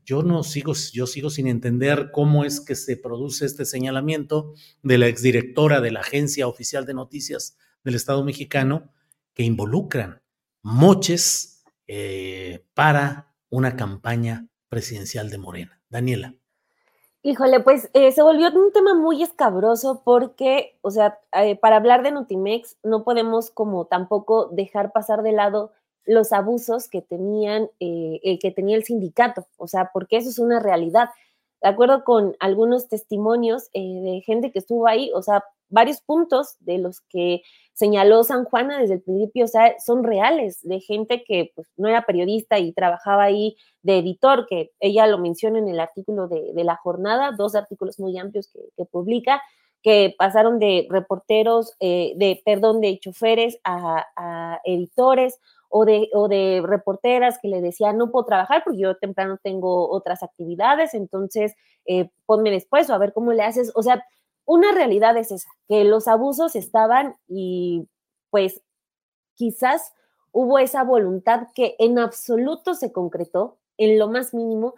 yo no sigo, yo sigo sin entender cómo es que se produce este señalamiento de la exdirectora de la Agencia Oficial de Noticias del Estado mexicano que involucran moches eh, para una campaña presidencial de Morena. Daniela. Híjole, pues eh, se volvió un tema muy escabroso porque, o sea, eh, para hablar de Notimex no podemos como tampoco dejar pasar de lado los abusos que tenían, eh, el que tenía el sindicato, o sea, porque eso es una realidad. De acuerdo con algunos testimonios eh, de gente que estuvo ahí, o sea, varios puntos de los que señaló San Juana desde el principio, o sea, son reales, de gente que pues, no era periodista y trabajaba ahí de editor, que ella lo menciona en el artículo de, la jornada, dos artículos muy amplios que, publica, que pasaron de reporteros, eh, de, perdón, de choferes a editores, o de, o de reporteras que le decían, no puedo trabajar porque yo temprano tengo otras actividades, entonces eh, ponme después o a ver cómo le haces. O sea, una realidad es esa, que los abusos estaban y pues quizás hubo esa voluntad que en absoluto se concretó, en lo más mínimo,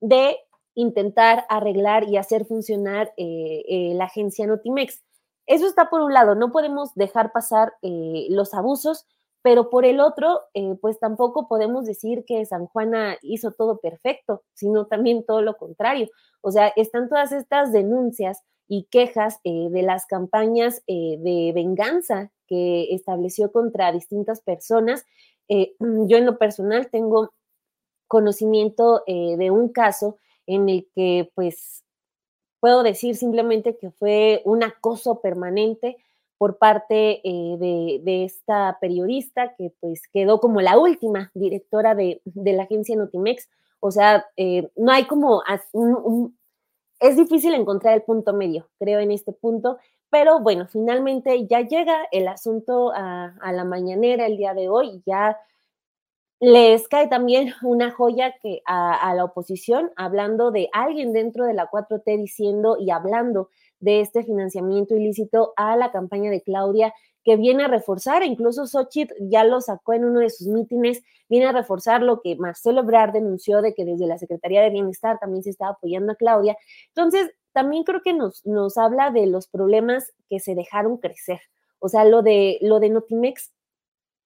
de intentar arreglar y hacer funcionar eh, eh, la agencia Notimex. Eso está por un lado, no podemos dejar pasar eh, los abusos, pero por el otro, pues tampoco podemos decir que San Juana hizo todo perfecto, sino también todo lo contrario. O sea, están todas estas denuncias y quejas de las campañas de venganza que estableció contra distintas personas. yo en lo personal tengo conocimiento de un caso en el que pues puedo decir simplemente que fue un acoso permanente por parte eh, de, esta periodista que pues quedó como la última directora de, la agencia Notimex. O sea, eh, no hay como, es difícil encontrar el punto medio, creo, en este punto, pero bueno, finalmente ya llega el asunto a, a la mañanera el día de hoy, ya les cae también una joya que a, la oposición, hablando de alguien dentro de la 4T diciendo y hablando de este financiamiento ilícito a la campaña de Claudia, que viene a reforzar, incluso Xochitl ya lo sacó en uno de sus mítines, viene a reforzar lo que Marcelo Ebrard denunció de que desde la Secretaría de Bienestar también se estaba apoyando a Claudia. Entonces, también creo que nos, nos habla de los problemas que se dejaron crecer. O sea, lo de, lo de Notimex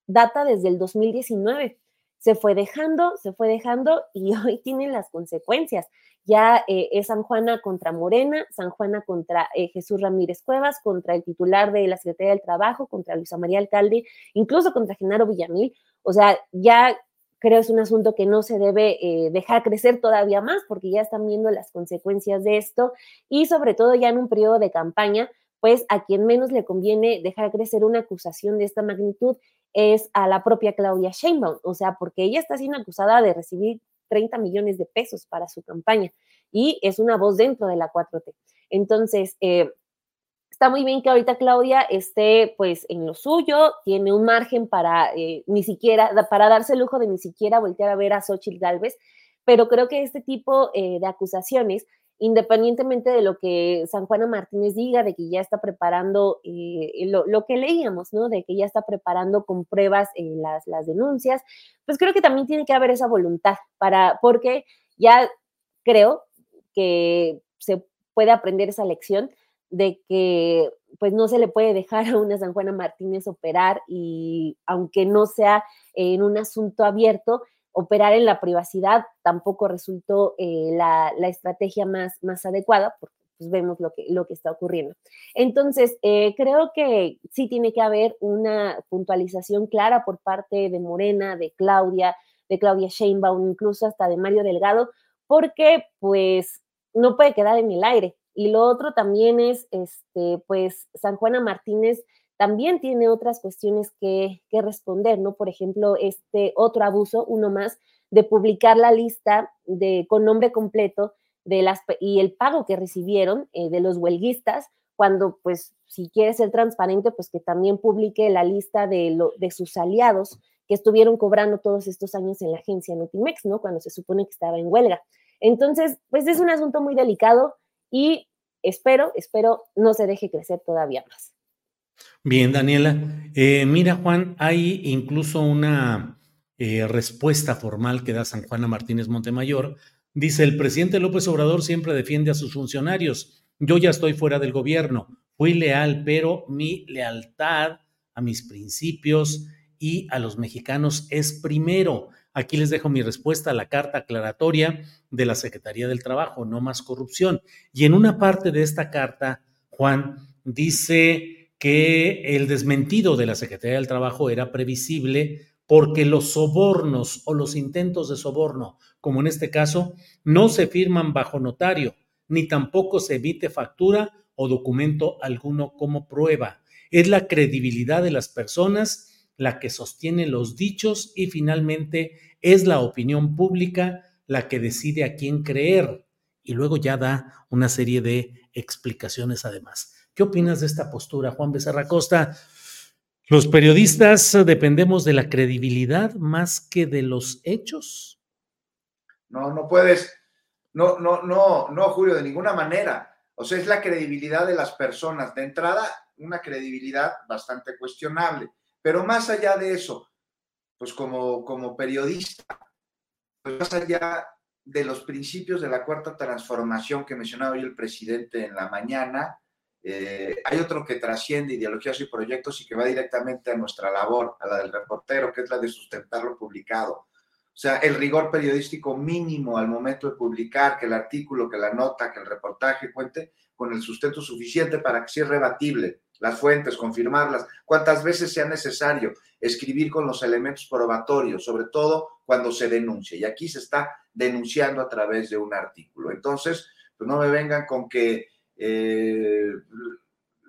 data desde el 2019 se fue dejando, se fue dejando y hoy tienen las consecuencias. Ya eh, es San Juana contra Morena, San Juana contra eh, Jesús Ramírez Cuevas, contra el titular de la Secretaría del Trabajo, contra Luisa María Alcalde, incluso contra Genaro Villamil. O sea, ya creo es un asunto que no se debe eh, dejar crecer todavía más porque ya están viendo las consecuencias de esto y sobre todo ya en un periodo de campaña, pues a quien menos le conviene dejar crecer una acusación de esta magnitud es a la propia Claudia Sheinbaum, o sea, porque ella está siendo acusada de recibir 30 millones de pesos para su campaña y es una voz dentro de la 4T. Entonces, eh, está muy bien que ahorita Claudia esté pues en lo suyo, tiene un margen para eh, ni siquiera, para darse el lujo de ni siquiera voltear a ver a Xochitl Galvez, pero creo que este tipo eh, de acusaciones independientemente de lo que San Juana Martínez diga, de que ya está preparando eh, lo, que leíamos, ¿no? De que ya está preparando con pruebas eh, las, las denuncias, pues creo que también tiene que haber esa voluntad para, porque ya creo que se puede aprender esa lección de que pues no se le puede dejar a una San Juana Martínez operar y aunque no sea en un asunto abierto, operar en la privacidad tampoco resultó eh, la, estrategia más, más adecuada, porque pues, vemos lo que, lo que está ocurriendo. Entonces, eh, creo que sí tiene que haber una puntualización clara por parte de Morena, de Claudia, de Claudia Sheinbaum, incluso hasta de Mario Delgado, porque pues no puede quedar en el aire. Y lo otro también es, este, pues, San Juana Martínez también tiene otras cuestiones que, responder, ¿no? Por ejemplo, este otro abuso, uno más, de publicar la lista de, con nombre completo de las, y el pago que recibieron eh, de los huelguistas, cuando, pues, si quiere ser transparente, pues que también publique la lista de, lo, de sus aliados que estuvieron cobrando todos estos años en la agencia Notimex, ¿no? Cuando se supone que estaba en huelga. Entonces, pues es un asunto muy delicado y espero, espero no se deje crecer todavía más. Bien, Daniela. Eh, mira, Juan, hay incluso una eh, respuesta formal que da San Juana Martínez Montemayor. Dice, el presidente López Obrador siempre defiende a sus funcionarios. Yo ya estoy fuera del gobierno. Fui leal, pero mi lealtad a mis principios y a los mexicanos es primero. Aquí les dejo mi respuesta a la carta aclaratoria de la Secretaría del Trabajo, no más corrupción. Y en una parte de esta carta, Juan dice que el desmentido de la Secretaría del Trabajo era previsible porque los sobornos o los intentos de soborno, como en este caso, no se firman bajo notario, ni tampoco se emite factura o documento alguno como prueba. Es la credibilidad de las personas la que sostiene los dichos y finalmente es la opinión pública la que decide a quién creer. Y luego ya da una serie de explicaciones además. ¿Qué opinas de esta postura, Juan Becerra Costa? Los periodistas dependemos de la credibilidad más que de los hechos. No, no puedes, no, no, no, no, Julio, de ninguna manera. O sea, es la credibilidad de las personas. De entrada, una credibilidad bastante cuestionable. Pero más allá de eso, pues como, como periodista, pues más allá de los principios de la cuarta transformación que mencionaba hoy el presidente en la mañana, eh, hay otro que trasciende ideologías y proyectos y que va directamente a nuestra labor, a la del reportero, que es la de sustentar lo publicado. O sea, el rigor periodístico mínimo al momento de publicar, que el artículo, que la nota, que el reportaje cuente con el sustento suficiente para que sea rebatible, las fuentes, confirmarlas, cuantas veces sea necesario, escribir con los elementos probatorios, sobre todo cuando se denuncia. Y aquí se está denunciando a través de un artículo. Entonces, pues no me vengan con que eh,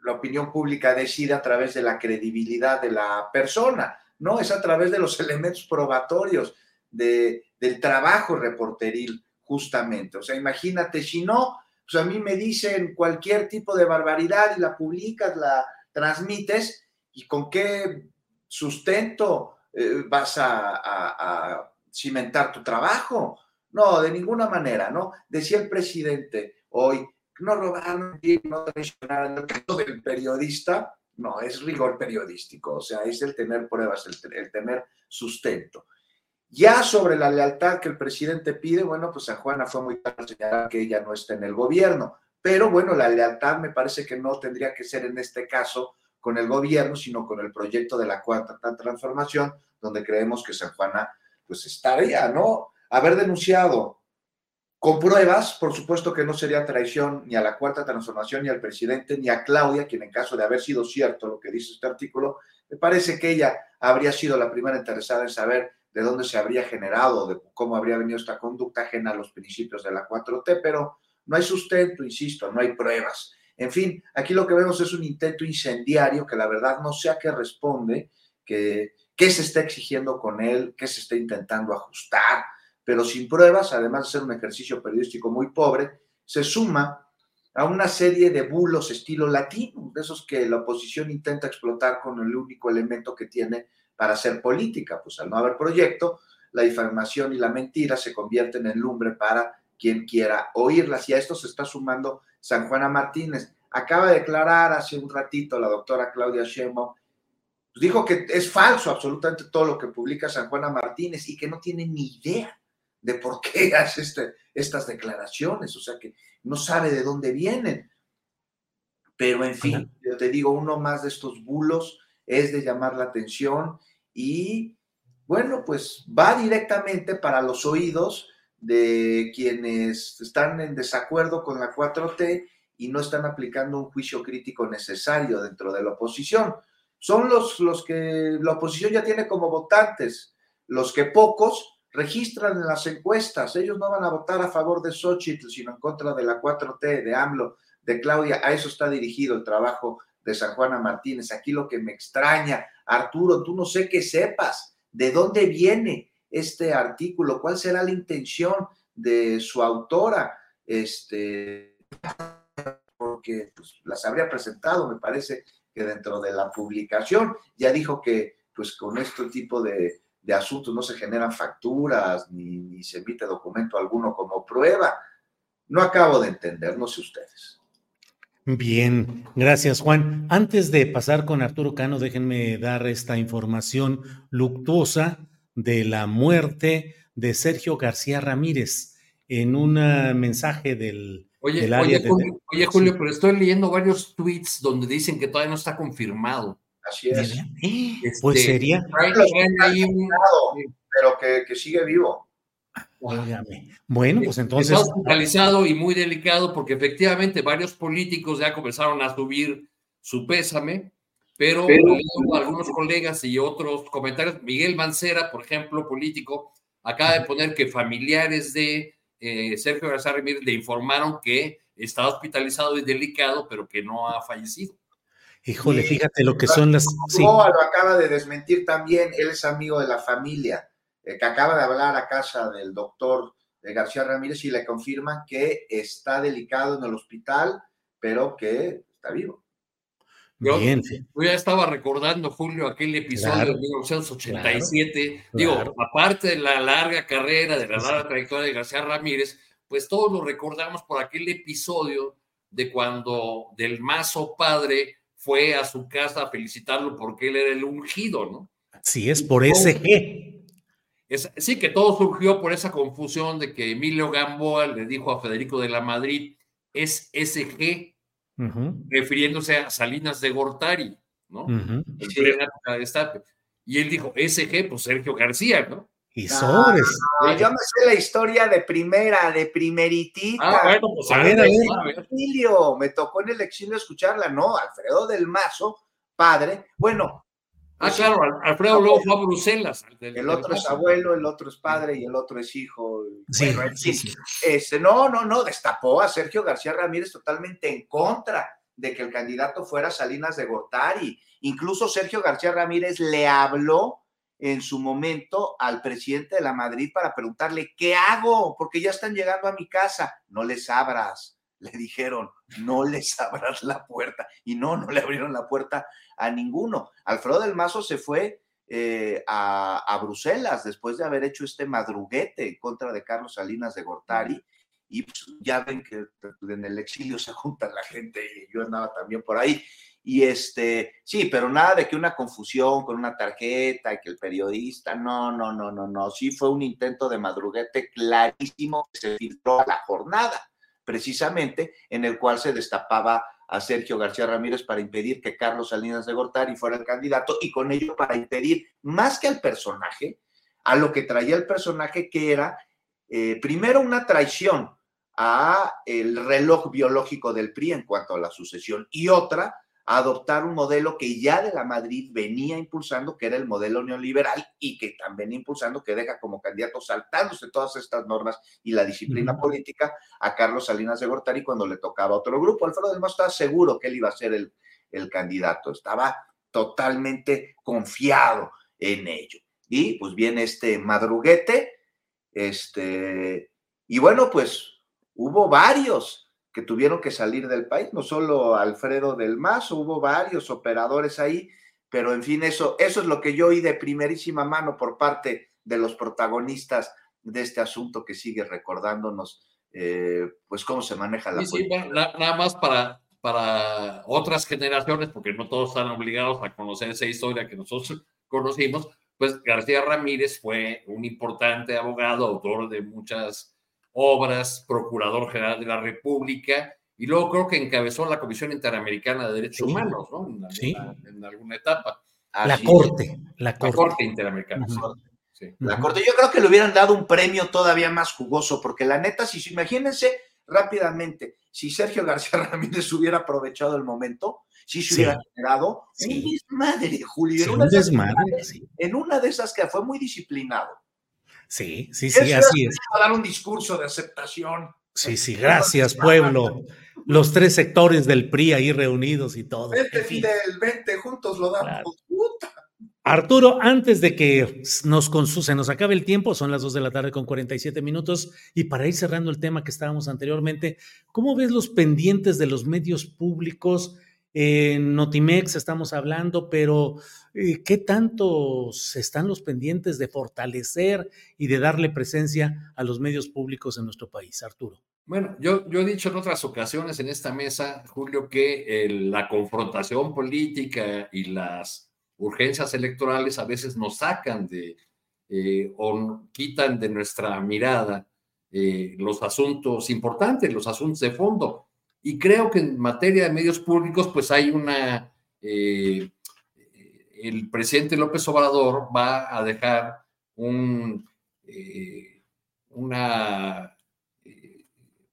la opinión pública decide a través de la credibilidad de la persona, no, es a través de los elementos probatorios, de, del trabajo reporteril, justamente. O sea, imagínate, si no, pues a mí me dicen cualquier tipo de barbaridad y la publicas, la transmites, y con qué sustento eh, vas a cimentar tu trabajo. No, de ninguna manera, ¿no? Decía el presidente hoy, no robar, no traicionar. En el caso del periodista, no, es rigor periodístico, o sea, es el tener pruebas, el, tener sustento. Ya sobre la lealtad que el presidente pide, bueno, pues San Juana fue muy claro señalar que ella no está en el gobierno, pero bueno, la lealtad me parece que no tendría que ser en este caso con el gobierno, sino con el proyecto de la cuarta transformación, donde creemos que San Juana pues estaría, ¿no? Haber denunciado con pruebas, por supuesto que no sería traición ni a la cuarta transformación, ni al presidente, ni a Claudia, quien en caso de haber sido cierto lo que dice este artículo, me parece que ella habría sido la primera interesada en saber de dónde se habría generado, de cómo habría venido esta conducta ajena a los principios de la 4T, pero no hay sustento, insisto, no hay pruebas. En fin, aquí lo que vemos es un intento incendiario que la verdad no sé a qué responde, que qué se está exigiendo con él, qué se está intentando ajustar, pero sin pruebas, además de ser un ejercicio periodístico muy pobre, se suma a una serie de bulos estilo latino, de esos que la oposición intenta explotar con el único elemento que tiene para hacer política. Pues al no haber proyecto, la difamación y la mentira se convierten en lumbre para quien quiera oírlas. Y a esto se está sumando San Juana Martínez. Acaba de declarar hace un ratito la doctora Claudia Sheinbaum, pues dijo que es falso absolutamente todo lo que publica San Juana Martínez y que no tiene ni idea de por qué hace este, estas declaraciones, o sea que no sabe de dónde vienen. Pero en fin, yo te digo, uno más de estos bulos es de llamar la atención y bueno, pues va directamente para los oídos de quienes están en desacuerdo con la 4T y no están aplicando un juicio crítico necesario dentro de la oposición. Son los, los que la oposición ya tiene como votantes, los que pocos registran en las encuestas. Ellos no van a votar a favor de Xochitl, sino en contra de la 4T, de AMLO, de Claudia. A eso está dirigido el trabajo de San Juana Martínez. Aquí lo que me extraña, Arturo, tú no sé qué sepas, de dónde viene este artículo, cuál será la intención de su autora, este, porque pues, las habría presentado, me parece que dentro de la publicación ya dijo que pues con este tipo de, de asuntos, no se generan facturas ni, se emite documento alguno como prueba. No acabo de entender, no sé ustedes. Bien, gracias Juan. Antes de pasar con Arturo Cano, déjenme dar esta información luctuosa de la muerte de Sergio García Ramírez en un mensaje del, oye, área oye, Julio, oye, Julio, pero estoy leyendo varios tweets donde dicen que todavía no está confirmado. Así es. Pues este, sería. Pero que, sigue vivo. Bueno, pues entonces. Está hospitalizado y muy delicado porque efectivamente varios políticos ya comenzaron a subir su pésame, pero, algunos colegas y otros comentarios, Miguel Mancera, por ejemplo, político, acaba de poner que familiares de eh, Sergio García Ramírez le informaron que está hospitalizado y delicado, pero que no ha fallecido. Híjole, fíjate lo que son las. Sí. lo acaba de desmentir también, él es amigo de la familia, eh, que acaba de hablar a casa del doctor de García Ramírez y le confirman que está delicado en el hospital, pero que está vivo. Yo, Bien. yo ya estaba recordando, Julio, aquel episodio Claro, de 1987. Digo, claro. aparte de la larga carrera, de la larga trayectoria de García Ramírez, pues todos lo recordamos por aquel episodio de cuando del Mazo padre fue a su casa a felicitarlo porque él era el ungido, ¿no? Sí, es por SG. Es- sí, que todo surgió por esa confusión de que Emilio Gamboa le dijo a Federico de la Madrid, es SG, refiriéndose a Salinas de Gortari, ¿no? Y él dijo, SG, pues Sergio García, ¿no? Y sobres. Ah, yo me sé la historia de primera, de primeritita. Ah, bueno, pues A ver, a ver. a ver. exilio, me tocó en el exilio escucharla, no, Alfredo del Mazo, padre, bueno, Ah, claro, Al- Alfredo luego fue a Bruselas. del- el del otro es abuelo, el otro es padre y el otro es hijo. Sí, Bueno, sí, sí. este, no, no, no, destapó a Sergio García Ramírez totalmente en contra de que el candidato fuera Salinas de Gortari. Incluso Sergio García Ramírez le habló en su momento al presidente de la Madrid para preguntarle, ¿qué hago? Porque ya están llegando a mi casa. No les abras, le dijeron, no les abras la puerta. Y no, no le abrieron la puerta a ninguno. Alfredo del Mazo se fue eh, a, a Bruselas después de haber hecho este madruguete en contra de Carlos Salinas de Gortari. Y pues, ya ven que en el exilio se junta la gente y yo andaba también por ahí. Y este, sí, pero nada de que una confusión con una tarjeta y que el periodista, no, no, no, no, no. Sí fue un intento de madruguete clarísimo que se filtró a la jornada, precisamente en el cual se destapaba a Sergio García Ramírez para impedir que Carlos Salinas de Gortari fuera el candidato y con ello para impedir más que al personaje, a lo que traía el personaje que era eh, primero una traición a el reloj biológico del PRI en cuanto a la sucesión y otra adoptar un modelo que ya de la Madrid venía impulsando, que era el modelo neoliberal y que también impulsando que deja como candidato saltándose todas estas normas y la disciplina política a Carlos Salinas de Gortari cuando le tocaba a otro grupo. Alfredo del Mazo estaba seguro que él iba a ser el, el candidato, estaba totalmente confiado en ello. Y pues viene este madruguete, este, y bueno, pues hubo varios que tuvieron que salir del país, no solo Alfredo del Mazo, hubo varios operadores ahí, pero en fin, eso, eso es lo que yo oí de primerísima mano por parte de los protagonistas de este asunto que sigue recordándonos, eh, pues cómo se maneja la Sí, sí, política. na- nada más para, para otras generaciones, porque no todos están obligados a conocer esa historia que nosotros conocimos, pues García Ramírez fue un importante abogado, autor de muchas obras, procurador general de la República, y luego creo que encabezó la Comisión Interamericana de Derechos Sí. Humanos, ¿no? En alguna, Sí. en alguna etapa. La Así es. corte, la La corte. Corte Interamericana. Sí. La corte, yo creo que le hubieran dado un premio todavía más jugoso, porque la neta, si imagínense rápidamente, si Sergio García Ramírez hubiera aprovechado el momento, si se Sí. hubiera generado Sí. un desmadre, Julio. Sí, en, un una de esas- desmadre, sí. en una de esas que fue muy disciplinado. Sí, sí, sí, así es. a dar un discurso de aceptación. Sí, sí, gracias, pueblo. Los tres sectores del PRI ahí reunidos y todo. Vente. Fidel, vente, juntos lo damos. Claro. Puta. Arturo, antes de que nos, se nos acabe el tiempo, son las 2 de la tarde con 47 minutos, y para ir cerrando el tema que estábamos anteriormente, ¿cómo ves los pendientes de los medios públicos? En Notimex estamos hablando, pero eh, ¿qué tanto están los pendientes de fortalecer y de darle presencia a los medios públicos en nuestro país, Arturo? Bueno, yo, he dicho en otras ocasiones en esta mesa, Julio, que la confrontación política y las urgencias electorales a veces nos sacan de eh, o quitan de nuestra mirada eh, los asuntos importantes, los asuntos de fondo. Y creo que en materia de medios públicos, pues hay una... eh, el presidente López Obrador va a dejar un, eh, una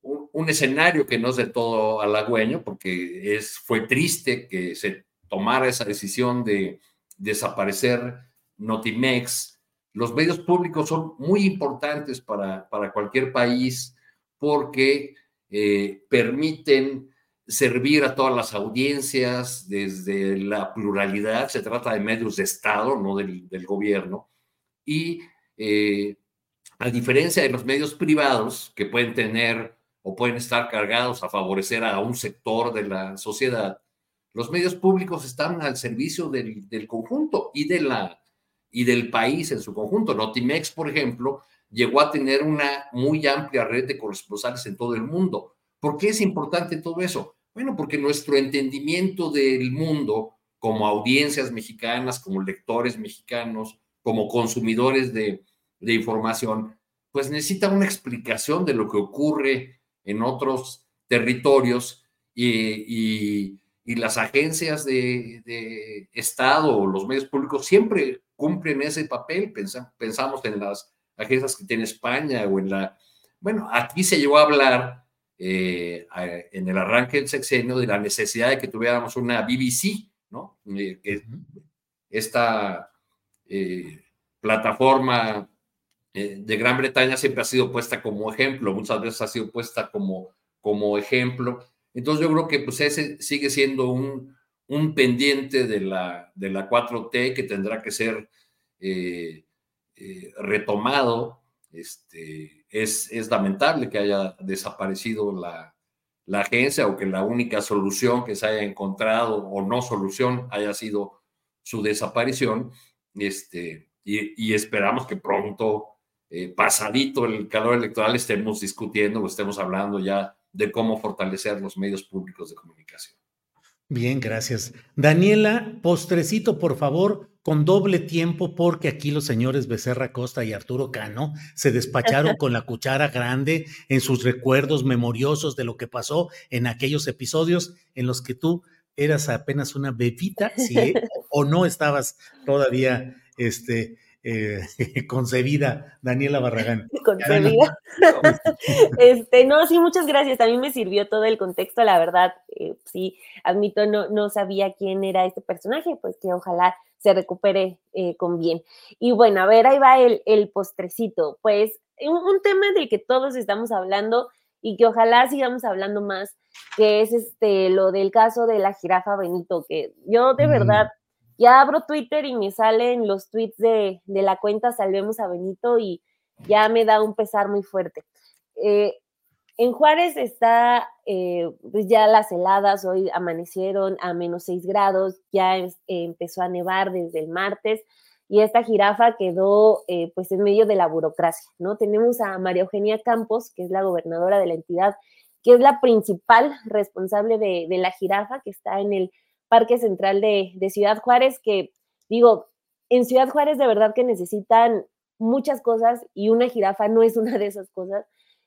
un, un, escenario que no es de todo halagüeño, porque es, fue triste que se tomara esa decisión de desaparecer Notimex. Los medios públicos son muy importantes para, para cualquier país porque eh, permiten servir a todas las audiencias desde la pluralidad, se trata de medios de Estado, no del, del gobierno, y eh, a diferencia de los medios privados que pueden tener o pueden estar cargados a favorecer a un sector de la sociedad, Los medios públicos están al servicio del, conjunto y, de la, y del país en su conjunto. Notimex, por ejemplo, llegó a tener una muy amplia red de corresponsales en todo el mundo. ¿Por qué es importante todo eso? Bueno, porque nuestro entendimiento del mundo como audiencias mexicanas, como lectores mexicanos, como consumidores de, información, pues necesita una explicación de lo que ocurre en otros territorios y, las agencias de, Estado o los medios públicos siempre cumplen ese papel. pensamos en las agencias que tiene España o en la... Bueno, aquí se llegó a hablar eh, en el arranque del sexenio de la necesidad de que tuviéramos una BBC, ¿no? Eh, esta eh, plataforma de Gran Bretaña siempre ha sido puesta como ejemplo, muchas veces ha sido puesta como, como ejemplo. Entonces yo creo que pues ese sigue siendo un, un pendiente de la, de la 4T que tendrá que ser retomado. Este, es, lamentable que haya desaparecido la, agencia o que la única solución que se haya encontrado o no solución haya sido su desaparición. Este, y, esperamos que pronto, eh, pasadito el calor electoral, estemos discutiendo o estemos hablando ya de cómo fortalecer los medios públicos de comunicación. Bien, gracias. Daniela, postrecito, por favor, con doble tiempo, porque aquí los señores Becerra Costa y Arturo Cano se despacharon con la cuchara grande en sus recuerdos memoriosos de lo que pasó en aquellos episodios en los que tú eras apenas una bebita, si o no estabas todavía este, eh, concebida, Daniela Barragán. Concebida. este, no, sí, muchas gracias. A mí me sirvió todo el contexto, la verdad, eh, sí, admito, no, no sabía quién era este personaje, pues que ojalá se recupere eh, con bien. Y bueno, a ver, ahí va el, el postrecito. Pues un, tema del que todos estamos hablando y que ojalá sigamos hablando más, que es este, lo del caso de la jirafa Benito, que yo de mm. verdad ya abro Twitter y me salen los tweets de, la cuenta Salvemos a Benito y ya me da un pesar muy fuerte. Eh, en Juárez está, eh, pues ya las heladas hoy amanecieron a menos 6 grados, ya empezó a nevar desde el martes y esta jirafa quedó eh, pues en medio de la burocracia, ¿no? Tenemos a María Eugenia Campos, que es la gobernadora de la entidad, que es la principal responsable de, de la jirafa, que está en el Parque Central de, Ciudad Juárez, que digo, en Ciudad Juárez de verdad que necesitan muchas cosas y una jirafa no es una de esas cosas.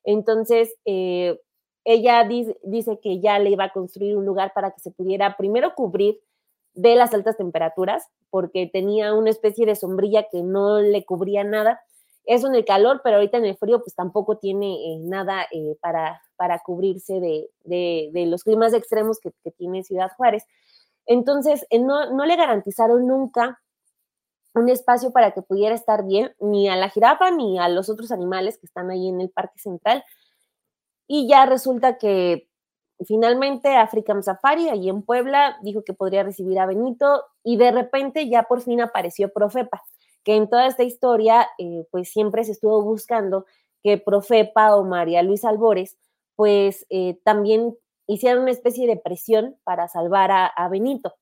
Entonces, eh, ella dice, que ya le iba a construir un lugar para que se pudiera primero cubrir de las altas temperaturas, porque tenía una especie de sombrilla que no le cubría nada. Eso en el calor, pero ahorita en el frío pues tampoco tiene eh, nada eh, para, para cubrirse de, los climas extremos que, tiene Ciudad Juárez. Entonces, eh, no, le garantizaron nunca un espacio para que pudiera estar bien, ni a la jirafa ni a los otros animales que están ahí en el Parque Central. Y ya resulta que finalmente African Safari, allí en Puebla, dijo que podría recibir a Benito y de repente ya por fin apareció Profepa, que en toda esta historia eh, pues siempre se estuvo buscando que Profepa o María Luis Albores pues eh, también hicieron una especie de presión para salvar a, Benito.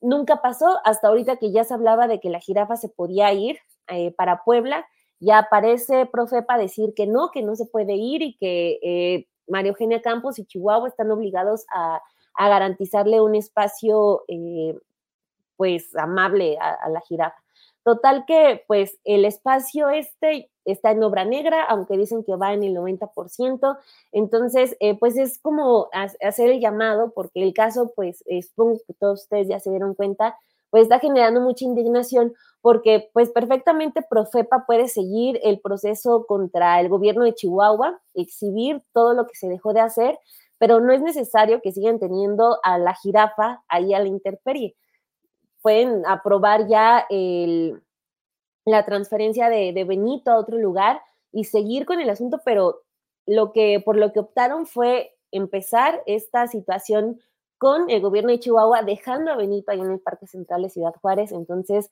Nunca pasó hasta ahorita que ya se hablaba de que la jirafa se podía ir eh, para Puebla. Ya aparece Profepa decir que no, que no se puede ir y que eh, María Eugenia Campos y Chihuahua están obligados a, garantizarle un espacio eh, pues amable a, la jirafa. Total que pues el espacio este está en obra negra, aunque dicen que va en el 90%. Entonces, eh, pues es como hacer el llamado, porque el caso, pues supongo que todos ustedes ya se dieron cuenta, pues está generando mucha indignación, porque pues perfectamente Profepa puede seguir el proceso contra el gobierno de Chihuahua, exhibir todo lo que se dejó de hacer, pero no es necesario que sigan teniendo a la jirafa ahí a la intemperie pueden aprobar ya la transferencia de, Benito a otro lugar y seguir con el asunto, pero lo que, por lo que optaron fue empezar esta situación con el gobierno de Chihuahua, dejando a Benito ahí en el Parque Central de Ciudad Juárez. Entonces,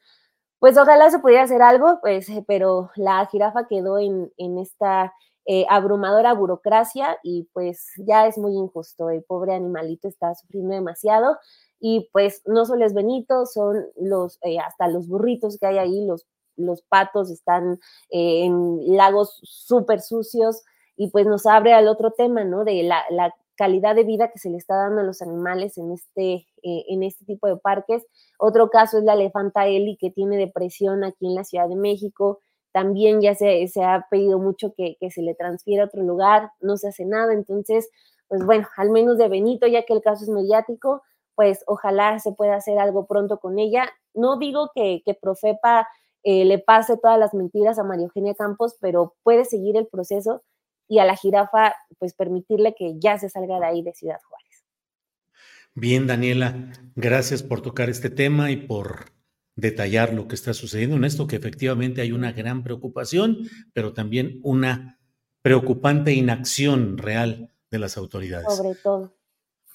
pues ojalá se pudiera hacer algo, pues, pero la jirafa quedó en, esta eh, abrumadora burocracia y pues ya es muy injusto. El pobre animalito está sufriendo demasiado y pues no solo es Benito, son los, eh, hasta los burritos que hay ahí, los, los patos están eh, en lagos súper sucios y pues nos abre al otro tema, ¿no? De la, la, calidad de vida que se le está dando a los animales en este, eh, en este tipo de parques. Otro caso es la elefanta Eli que tiene depresión aquí en la Ciudad de México. También ya se, se ha pedido mucho que, que se le transfiera a otro lugar, no se hace nada. Entonces, pues bueno, al menos de Benito, ya que el caso es mediático, pues ojalá se pueda hacer algo pronto con ella. No digo que, que Profepa eh, le pase todas las mentiras a María Eugenia Campos, pero puede seguir el proceso y a la jirafa, pues permitirle que ya se salga de ahí de Ciudad Juárez. Bien, Daniela, gracias por tocar este tema y por detallar lo que está sucediendo en esto, que efectivamente hay una gran preocupación, pero también una preocupante inacción real de las autoridades. Sobre todo.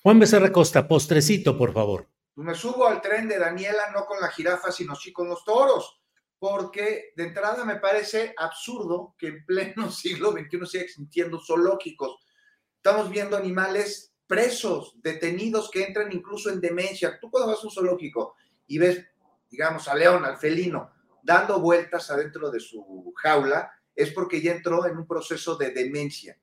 Juan Becerra Costa, postrecito, por favor. Pues me subo al tren de Daniela, no con la jirafa, sino sí con los toros, porque de entrada me parece absurdo que en pleno siglo XXI siga existiendo zoológicos. Estamos viendo animales presos, detenidos que entran incluso en demencia. Tú cuando vas a un zoológico y ves, digamos, a león, al felino, dando vueltas adentro de su jaula, es porque ya entró en un proceso de demencia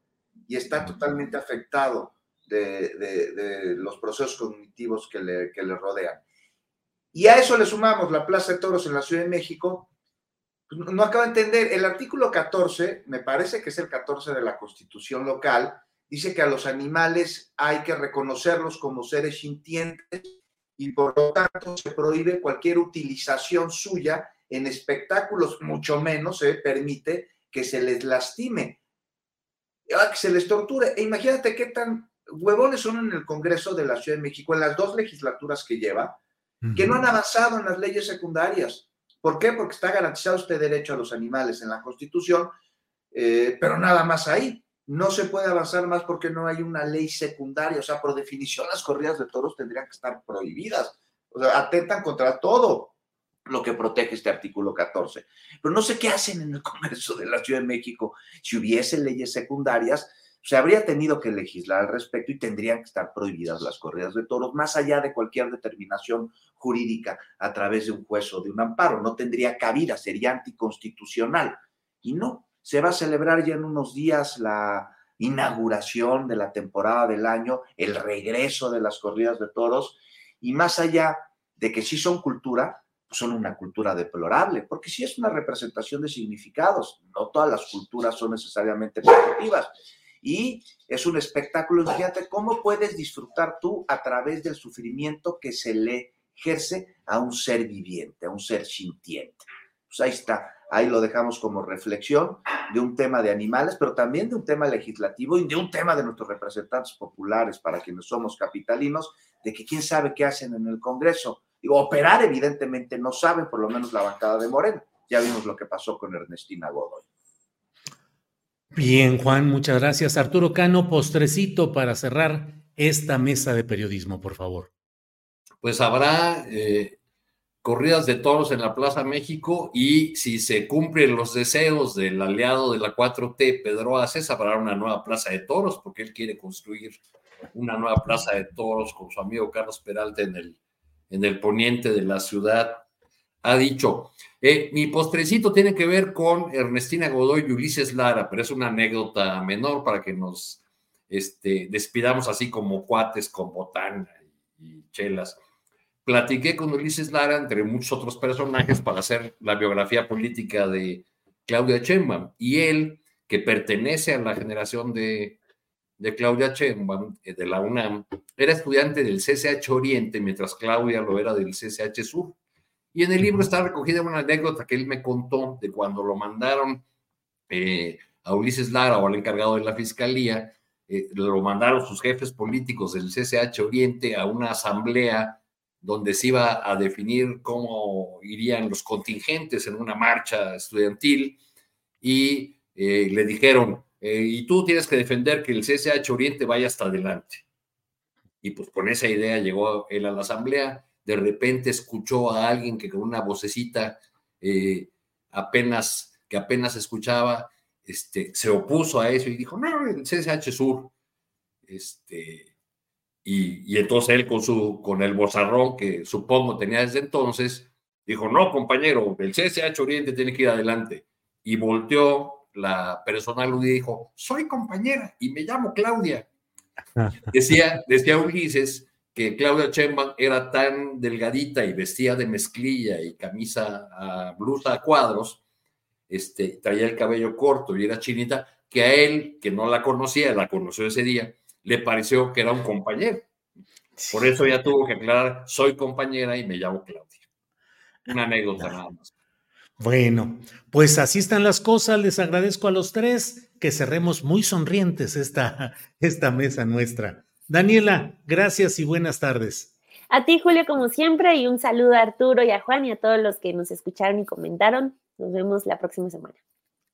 y está totalmente afectado de, los procesos cognitivos que le, que le rodean. Y a eso le sumamos la Plaza de Toros en la Ciudad de México. Pues, no acabo de entender, el artículo 14, me parece que es el 14 de la Constitución local, dice que a los animales hay que reconocerlos como seres sintientes y por lo tanto se prohíbe cualquier utilización suya en espectáculos, mucho menos se permite que se les lastime, ah, que se les torture. E imagínate qué tan huevones son en el Congreso de la Ciudad de México, en las dos legislaturas que lleva, que no han avanzado en las leyes secundarias. ¿Por qué? Porque está garantizado este derecho a los animales en la Constitución, eh, pero nada más ahí. No se puede avanzar más porque no hay una ley secundaria. O sea, por definición, las corridas de toros tendrían que estar prohibidas. O sea, atentan contra todo lo que protege este artículo 14. Pero no sé qué hacen en el Congreso de la Ciudad de México. Si hubiese leyes secundarias, se habría tenido que legislar al respecto y tendrían que estar prohibidas las corridas de toros, más allá de cualquier determinación jurídica a través de un juez o de un amparo. No tendría cabida, sería anticonstitucional. Y no, se va a celebrar ya en unos días la inauguración de la temporada del año, el regreso de las corridas de toros, y más allá de que sí son cultura, pues son una cultura deplorable, porque sí es una representación de significados, no todas las culturas son necesariamente positivas y es un espectáculo. Fíjate cómo puedes disfrutar tú a través del sufrimiento que se le ejerce a un ser viviente, a un ser sintiente. Pues ahí está, ahí lo dejamos como reflexión de un tema de animales, pero también de un tema legislativo y de un tema de nuestros representantes populares para quienes somos capitalinos, de que quién sabe qué hacen en el Congreso. Digo, operar evidentemente no saben, por lo menos la bancada de Moreno. Ya vimos lo que pasó con Ernestina Godoy. Bien, Juan, muchas gracias. Arturo Cano, postrecito para cerrar esta mesa de periodismo, por favor. Pues habrá eh, corridas de toros en la Plaza México y si se cumplen los deseos del aliado de la 4T, Pedro Aces, habrá una nueva Plaza de Toros porque él quiere construir una nueva Plaza de Toros con su amigo Carlos Peralta en el, en el poniente de la ciudad. Ha dicho, eh, mi postrecito tiene que ver con Ernestina Godoy y Ulises Lara, pero es una anécdota menor para que nos este, despidamos así como cuates con botana y chelas. Platiqué con Ulises Lara, entre muchos otros personajes, para hacer la biografía política de Claudia Sheinbaum. Y él, que pertenece a la generación de, de Claudia Sheinbaum, eh, de la UNAM, era estudiante del CCH Oriente, mientras Claudia lo era del CCH Sur. Y en el libro está recogida una anécdota que él me contó de cuando lo mandaron eh, a Ulises Lara o al encargado de la fiscalía, eh, lo mandaron sus jefes políticos del CCH Oriente a una asamblea donde se iba a definir cómo irían los contingentes en una marcha estudiantil y eh, le dijeron, y tú tienes que defender que el CCH Oriente vaya hasta adelante. Y pues con esa idea llegó él a la asamblea de repente escuchó a alguien que con una vocecita eh, apenas, que apenas escuchaba, este, se opuso a eso y dijo, no, el CSH Sur, este, Y, y, entonces él con, su, con el bozarrón que supongo tenía desde entonces, dijo, no, compañero, el CSH Oriente tiene que ir adelante. Y volteó la personal y dijo, soy compañera y me llamo Claudia. Decía, decía Ulises que Claudia Sheinbaum era tan delgadita y vestía de mezclilla y camisa a blusa a cuadros, este, traía el cabello corto y era chinita, que a él, que no la conocía, la conoció ese día, le pareció que era un compañero. Por eso ya tuvo que aclarar, soy compañera y me llamo Claudia. Una anécdota nada más. Bueno, pues así están las cosas. Les agradezco a los tres que cerremos muy sonrientes esta, esta mesa nuestra. Daniela, gracias y buenas tardes. A ti, Julio, como siempre, y un saludo a Arturo y a Juan y a todos los que nos escucharon y comentaron. Nos vemos la próxima semana.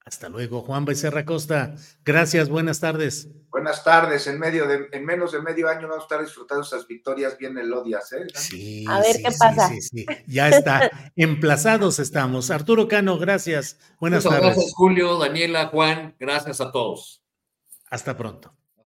Hasta luego, Juan Becerra Costa. Gracias, buenas tardes. Buenas tardes. En medio de, en menos de medio año vamos a estar disfrutando esas victorias bien elodias, ¿eh? Sí. A ver sí, qué sí, pasa. Sí, sí, Ya está. Emplazados estamos. Arturo Cano, gracias. Buenas Muchas tardes. gracias, Julio, Daniela, Juan. Gracias a todos. Hasta pronto.